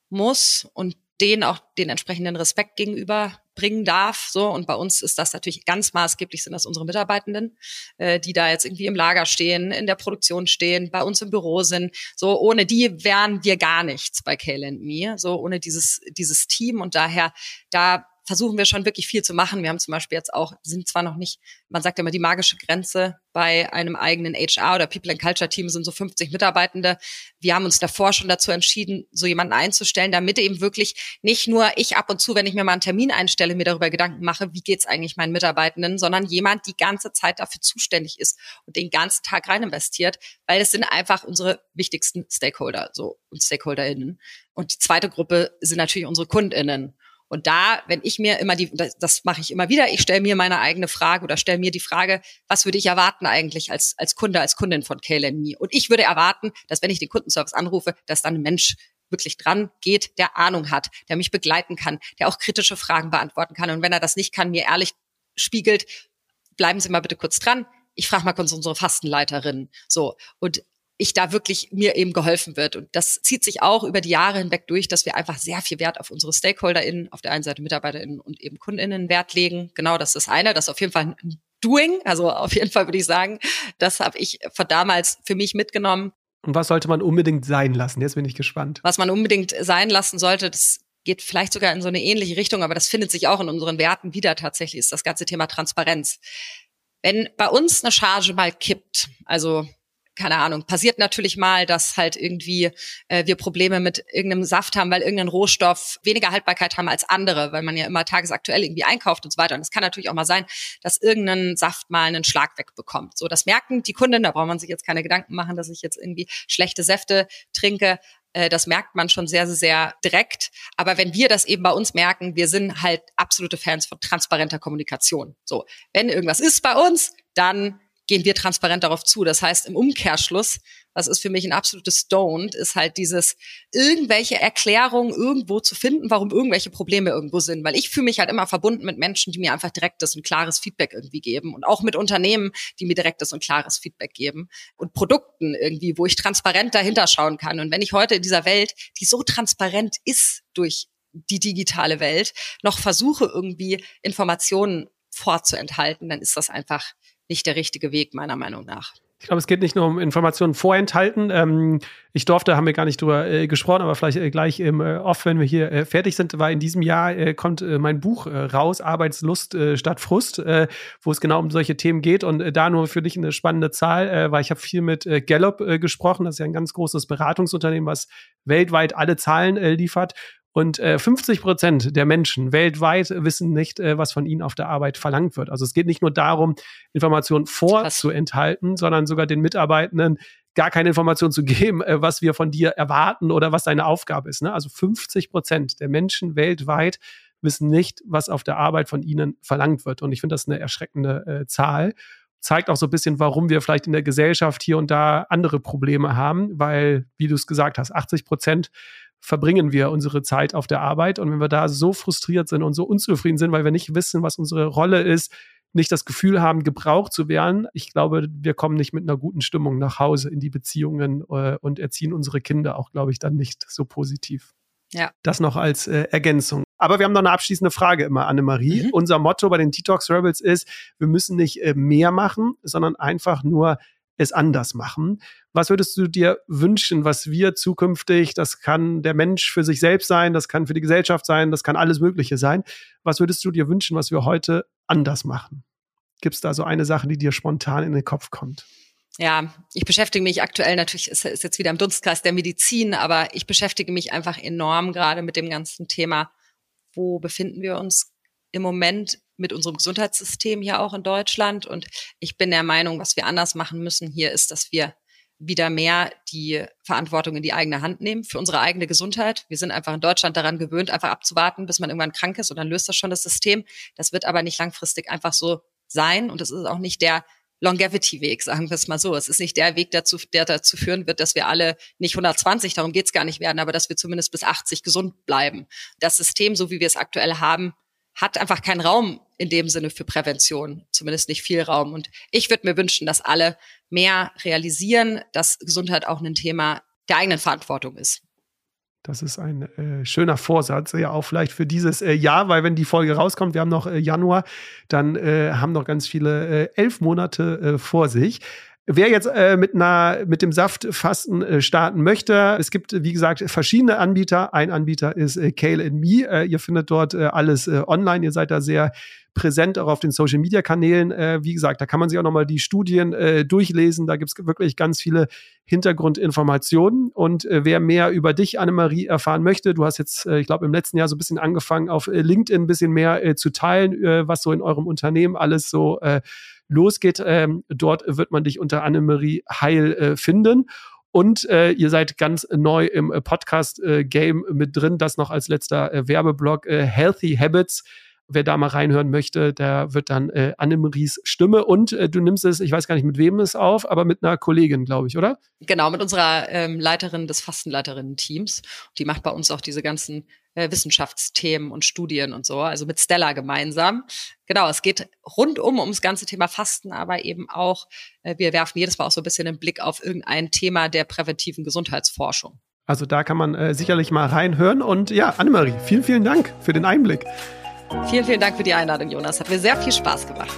muss und denen auch den entsprechenden Respekt gegenüber bringen darf. So und bei uns ist das natürlich ganz maßgeblich sind das unsere Mitarbeitenden, äh, die da jetzt irgendwie im Lager stehen, in der Produktion stehen, bei uns im Büro sind. So ohne die wären wir gar nichts bei Kale and Me. So ohne dieses dieses Team und daher da versuchen wir schon wirklich viel zu machen. Wir haben zum Beispiel jetzt auch, sind zwar noch nicht, man sagt immer, die magische Grenze bei einem eigenen HR oder People and Culture Team sind so 50 Mitarbeitende. Wir haben uns davor schon dazu entschieden, so jemanden einzustellen, damit eben wirklich nicht nur ich ab und zu, wenn ich mir mal einen Termin einstelle, mir darüber Gedanken mache, wie geht's eigentlich meinen Mitarbeitenden, sondern jemand die ganze Zeit dafür zuständig ist und den ganzen Tag rein investiert, weil es sind einfach unsere wichtigsten Stakeholder, so und StakeholderInnen. Und die zweite Gruppe sind natürlich unsere KundInnen. Und da, wenn ich mir immer die, das, das mache ich immer wieder, ich stelle mir meine eigene Frage oder stelle mir die Frage, was würde ich erwarten eigentlich als, als Kunde, als Kundin von KLME? Und ich würde erwarten, dass wenn ich den Kundenservice anrufe, dass dann ein Mensch wirklich dran geht, der Ahnung hat, der mich begleiten kann, der auch kritische Fragen beantworten kann. Und wenn er das nicht kann, mir ehrlich spiegelt, bleiben Sie mal bitte kurz dran. Ich frage mal kurz unsere Fastenleiterin. So. Und ich da wirklich mir eben geholfen wird. Und das zieht sich auch über die Jahre hinweg durch, dass wir einfach sehr viel Wert auf unsere StakeholderInnen, auf der einen Seite MitarbeiterInnen und eben KundInnen Wert legen. Genau, das ist eine. Das ist auf jeden Fall ein Doing. Also auf jeden Fall würde ich sagen, das habe ich von damals für mich mitgenommen. Und was sollte man unbedingt sein lassen? Jetzt bin ich gespannt. Was man unbedingt sein lassen sollte, das geht vielleicht sogar in so eine ähnliche Richtung, aber das findet sich auch in unseren Werten wieder tatsächlich, ist das ganze Thema Transparenz. Wenn bei uns eine Charge mal kippt, also keine Ahnung, passiert natürlich mal, dass halt irgendwie äh, wir Probleme mit irgendeinem Saft haben, weil irgendein Rohstoff weniger Haltbarkeit haben als andere, weil man ja immer tagesaktuell irgendwie einkauft und so weiter. Und es kann natürlich auch mal sein, dass irgendein Saft mal einen Schlag wegbekommt. So, das merken die Kunden, da braucht man sich jetzt keine Gedanken machen, dass ich jetzt irgendwie schlechte Säfte trinke. Äh, das merkt man schon sehr, sehr, sehr direkt. Aber wenn wir das eben bei uns merken, wir sind halt absolute Fans von transparenter Kommunikation. So, wenn irgendwas ist bei uns, dann gehen wir transparent darauf zu. Das heißt, im Umkehrschluss, was ist für mich ein absolutes Stoned, ist halt dieses irgendwelche Erklärungen irgendwo zu finden, warum irgendwelche Probleme irgendwo sind. Weil ich fühle mich halt immer verbunden mit Menschen, die mir einfach direktes und klares Feedback irgendwie geben und auch mit Unternehmen, die mir direktes und klares Feedback geben und Produkten irgendwie, wo ich transparent dahinter schauen kann. Und wenn ich heute in dieser Welt, die so transparent ist durch die digitale Welt, noch versuche irgendwie Informationen vorzuenthalten, dann ist das einfach nicht der richtige Weg, meiner Meinung nach. Ich glaube, es geht nicht nur um Informationen vorenthalten. Ähm, ich durfte, haben wir gar nicht drüber äh, gesprochen, aber vielleicht äh, gleich im äh, Off, wenn wir hier äh, fertig sind, weil in diesem Jahr äh, kommt äh, mein Buch raus, Arbeitslust statt Frust, wo es genau um solche Themen geht. Und da nur für dich eine spannende Zahl, weil ich habe viel mit Gallup gesprochen. Das ist ja ein ganz großes Beratungsunternehmen, was weltweit alle Zahlen liefert. Und äh, 50 Prozent der Menschen weltweit wissen nicht, äh, was von ihnen auf der Arbeit verlangt wird. Also es geht nicht nur darum, Informationen vorzuenthalten, sondern sogar den Mitarbeitenden gar keine Information zu geben, äh, was wir von dir erwarten oder was deine Aufgabe ist. Ne? Also 50 Prozent der Menschen weltweit wissen nicht, was auf der Arbeit von ihnen verlangt wird. Und ich finde das eine erschreckende äh, Zahl. Zeigt auch so ein bisschen, warum wir vielleicht in der Gesellschaft hier und da andere Probleme haben, weil, wie du es gesagt hast, 80 Prozent verbringen wir unsere Zeit auf der Arbeit. Und wenn wir da so frustriert sind und so unzufrieden sind, weil wir nicht wissen, was unsere Rolle ist, nicht das Gefühl haben, gebraucht zu werden, ich glaube, wir kommen nicht mit einer guten Stimmung nach Hause in die Beziehungen äh, und erziehen unsere Kinder auch, glaube ich, dann nicht so positiv. Ja. Das noch als äh, Ergänzung. Aber wir haben noch eine abschließende Frage immer, Annemarie. Mhm. Unser Motto bei den Detox Rebels ist, wir müssen nicht äh, mehr machen, sondern einfach nur es anders machen. Was würdest du dir wünschen, was wir zukünftig, das kann der Mensch für sich selbst sein, das kann für die Gesellschaft sein, das kann alles Mögliche sein. Was würdest du dir wünschen, was wir heute anders machen? Gibt es da so eine Sache, die dir spontan in den Kopf kommt? Ja, ich beschäftige mich aktuell natürlich, ist, ist jetzt wieder im Dunstkreis der Medizin, aber ich beschäftige mich einfach enorm gerade mit dem ganzen Thema, wo befinden wir uns im Moment mit unserem Gesundheitssystem hier auch in Deutschland. Und ich bin der Meinung, was wir anders machen müssen hier ist, dass wir wieder mehr die Verantwortung in die eigene Hand nehmen für unsere eigene Gesundheit. Wir sind einfach in Deutschland daran gewöhnt, einfach abzuwarten, bis man irgendwann krank ist und dann löst das schon das System. Das wird aber nicht langfristig einfach so sein und es ist auch nicht der Longevity-Weg, sagen wir es mal so. Es ist nicht der Weg, dazu, der dazu führen wird, dass wir alle nicht 120, darum geht's gar nicht werden, aber dass wir zumindest bis 80 gesund bleiben. Das System, so wie wir es aktuell haben, hat einfach keinen Raum in dem Sinne für Prävention, zumindest nicht viel Raum. Und ich würde mir wünschen, dass alle mehr realisieren, dass Gesundheit auch ein Thema der eigenen Verantwortung ist. Das ist ein äh, schöner Vorsatz, ja auch vielleicht für dieses äh, Jahr, weil wenn die Folge rauskommt, wir haben noch äh, Januar, dann äh, haben noch ganz viele äh, elf Monate äh, vor sich. Wer jetzt äh, mit einer mit dem Saftfasten äh, starten möchte, es gibt wie gesagt verschiedene Anbieter. Ein Anbieter ist äh, Kale and Me. Äh, ihr findet dort äh, alles äh, online. Ihr seid da sehr präsent auch auf den Social Media Kanälen. Äh, wie gesagt, da kann man sich auch nochmal die Studien durchlesen. Da gibt's wirklich ganz viele Hintergrundinformationen. Und wer mehr über dich, Annemarie, erfahren möchte, du hast jetzt, ich glaube, im letzten Jahr so ein bisschen angefangen, auf LinkedIn ein bisschen mehr zu teilen, was so in eurem Unternehmen alles so losgeht. Ähm, dort wird man dich unter Annemarie Heil äh, finden. Und äh, ihr seid ganz neu im äh, Podcast-Game äh, mit drin. Das noch als letzter äh, Werbeblock. Äh, Healthy Habits. Wer da mal reinhören möchte, der wird dann äh, Annemaries Stimme. Und äh, du nimmst es, ich weiß gar nicht mit wem es auf, aber mit einer Kollegin, glaube ich, oder? Genau, mit unserer ähm, Leiterin des Fastenleiterinnen-Teams. Die macht bei uns auch diese ganzen äh, Wissenschaftsthemen und Studien und so, also mit Stella gemeinsam. Genau, es geht rundum ums ganze Thema Fasten, aber eben auch, äh, wir werfen jedes Mal auch so ein bisschen den Blick auf irgendein Thema der präventiven Gesundheitsforschung. Also da kann man äh, sicherlich mal reinhören. Und ja, Annemarie, vielen, vielen Dank für den Einblick. Vielen, vielen Dank für die Einladung, Jonas. Hat mir sehr viel Spaß gemacht.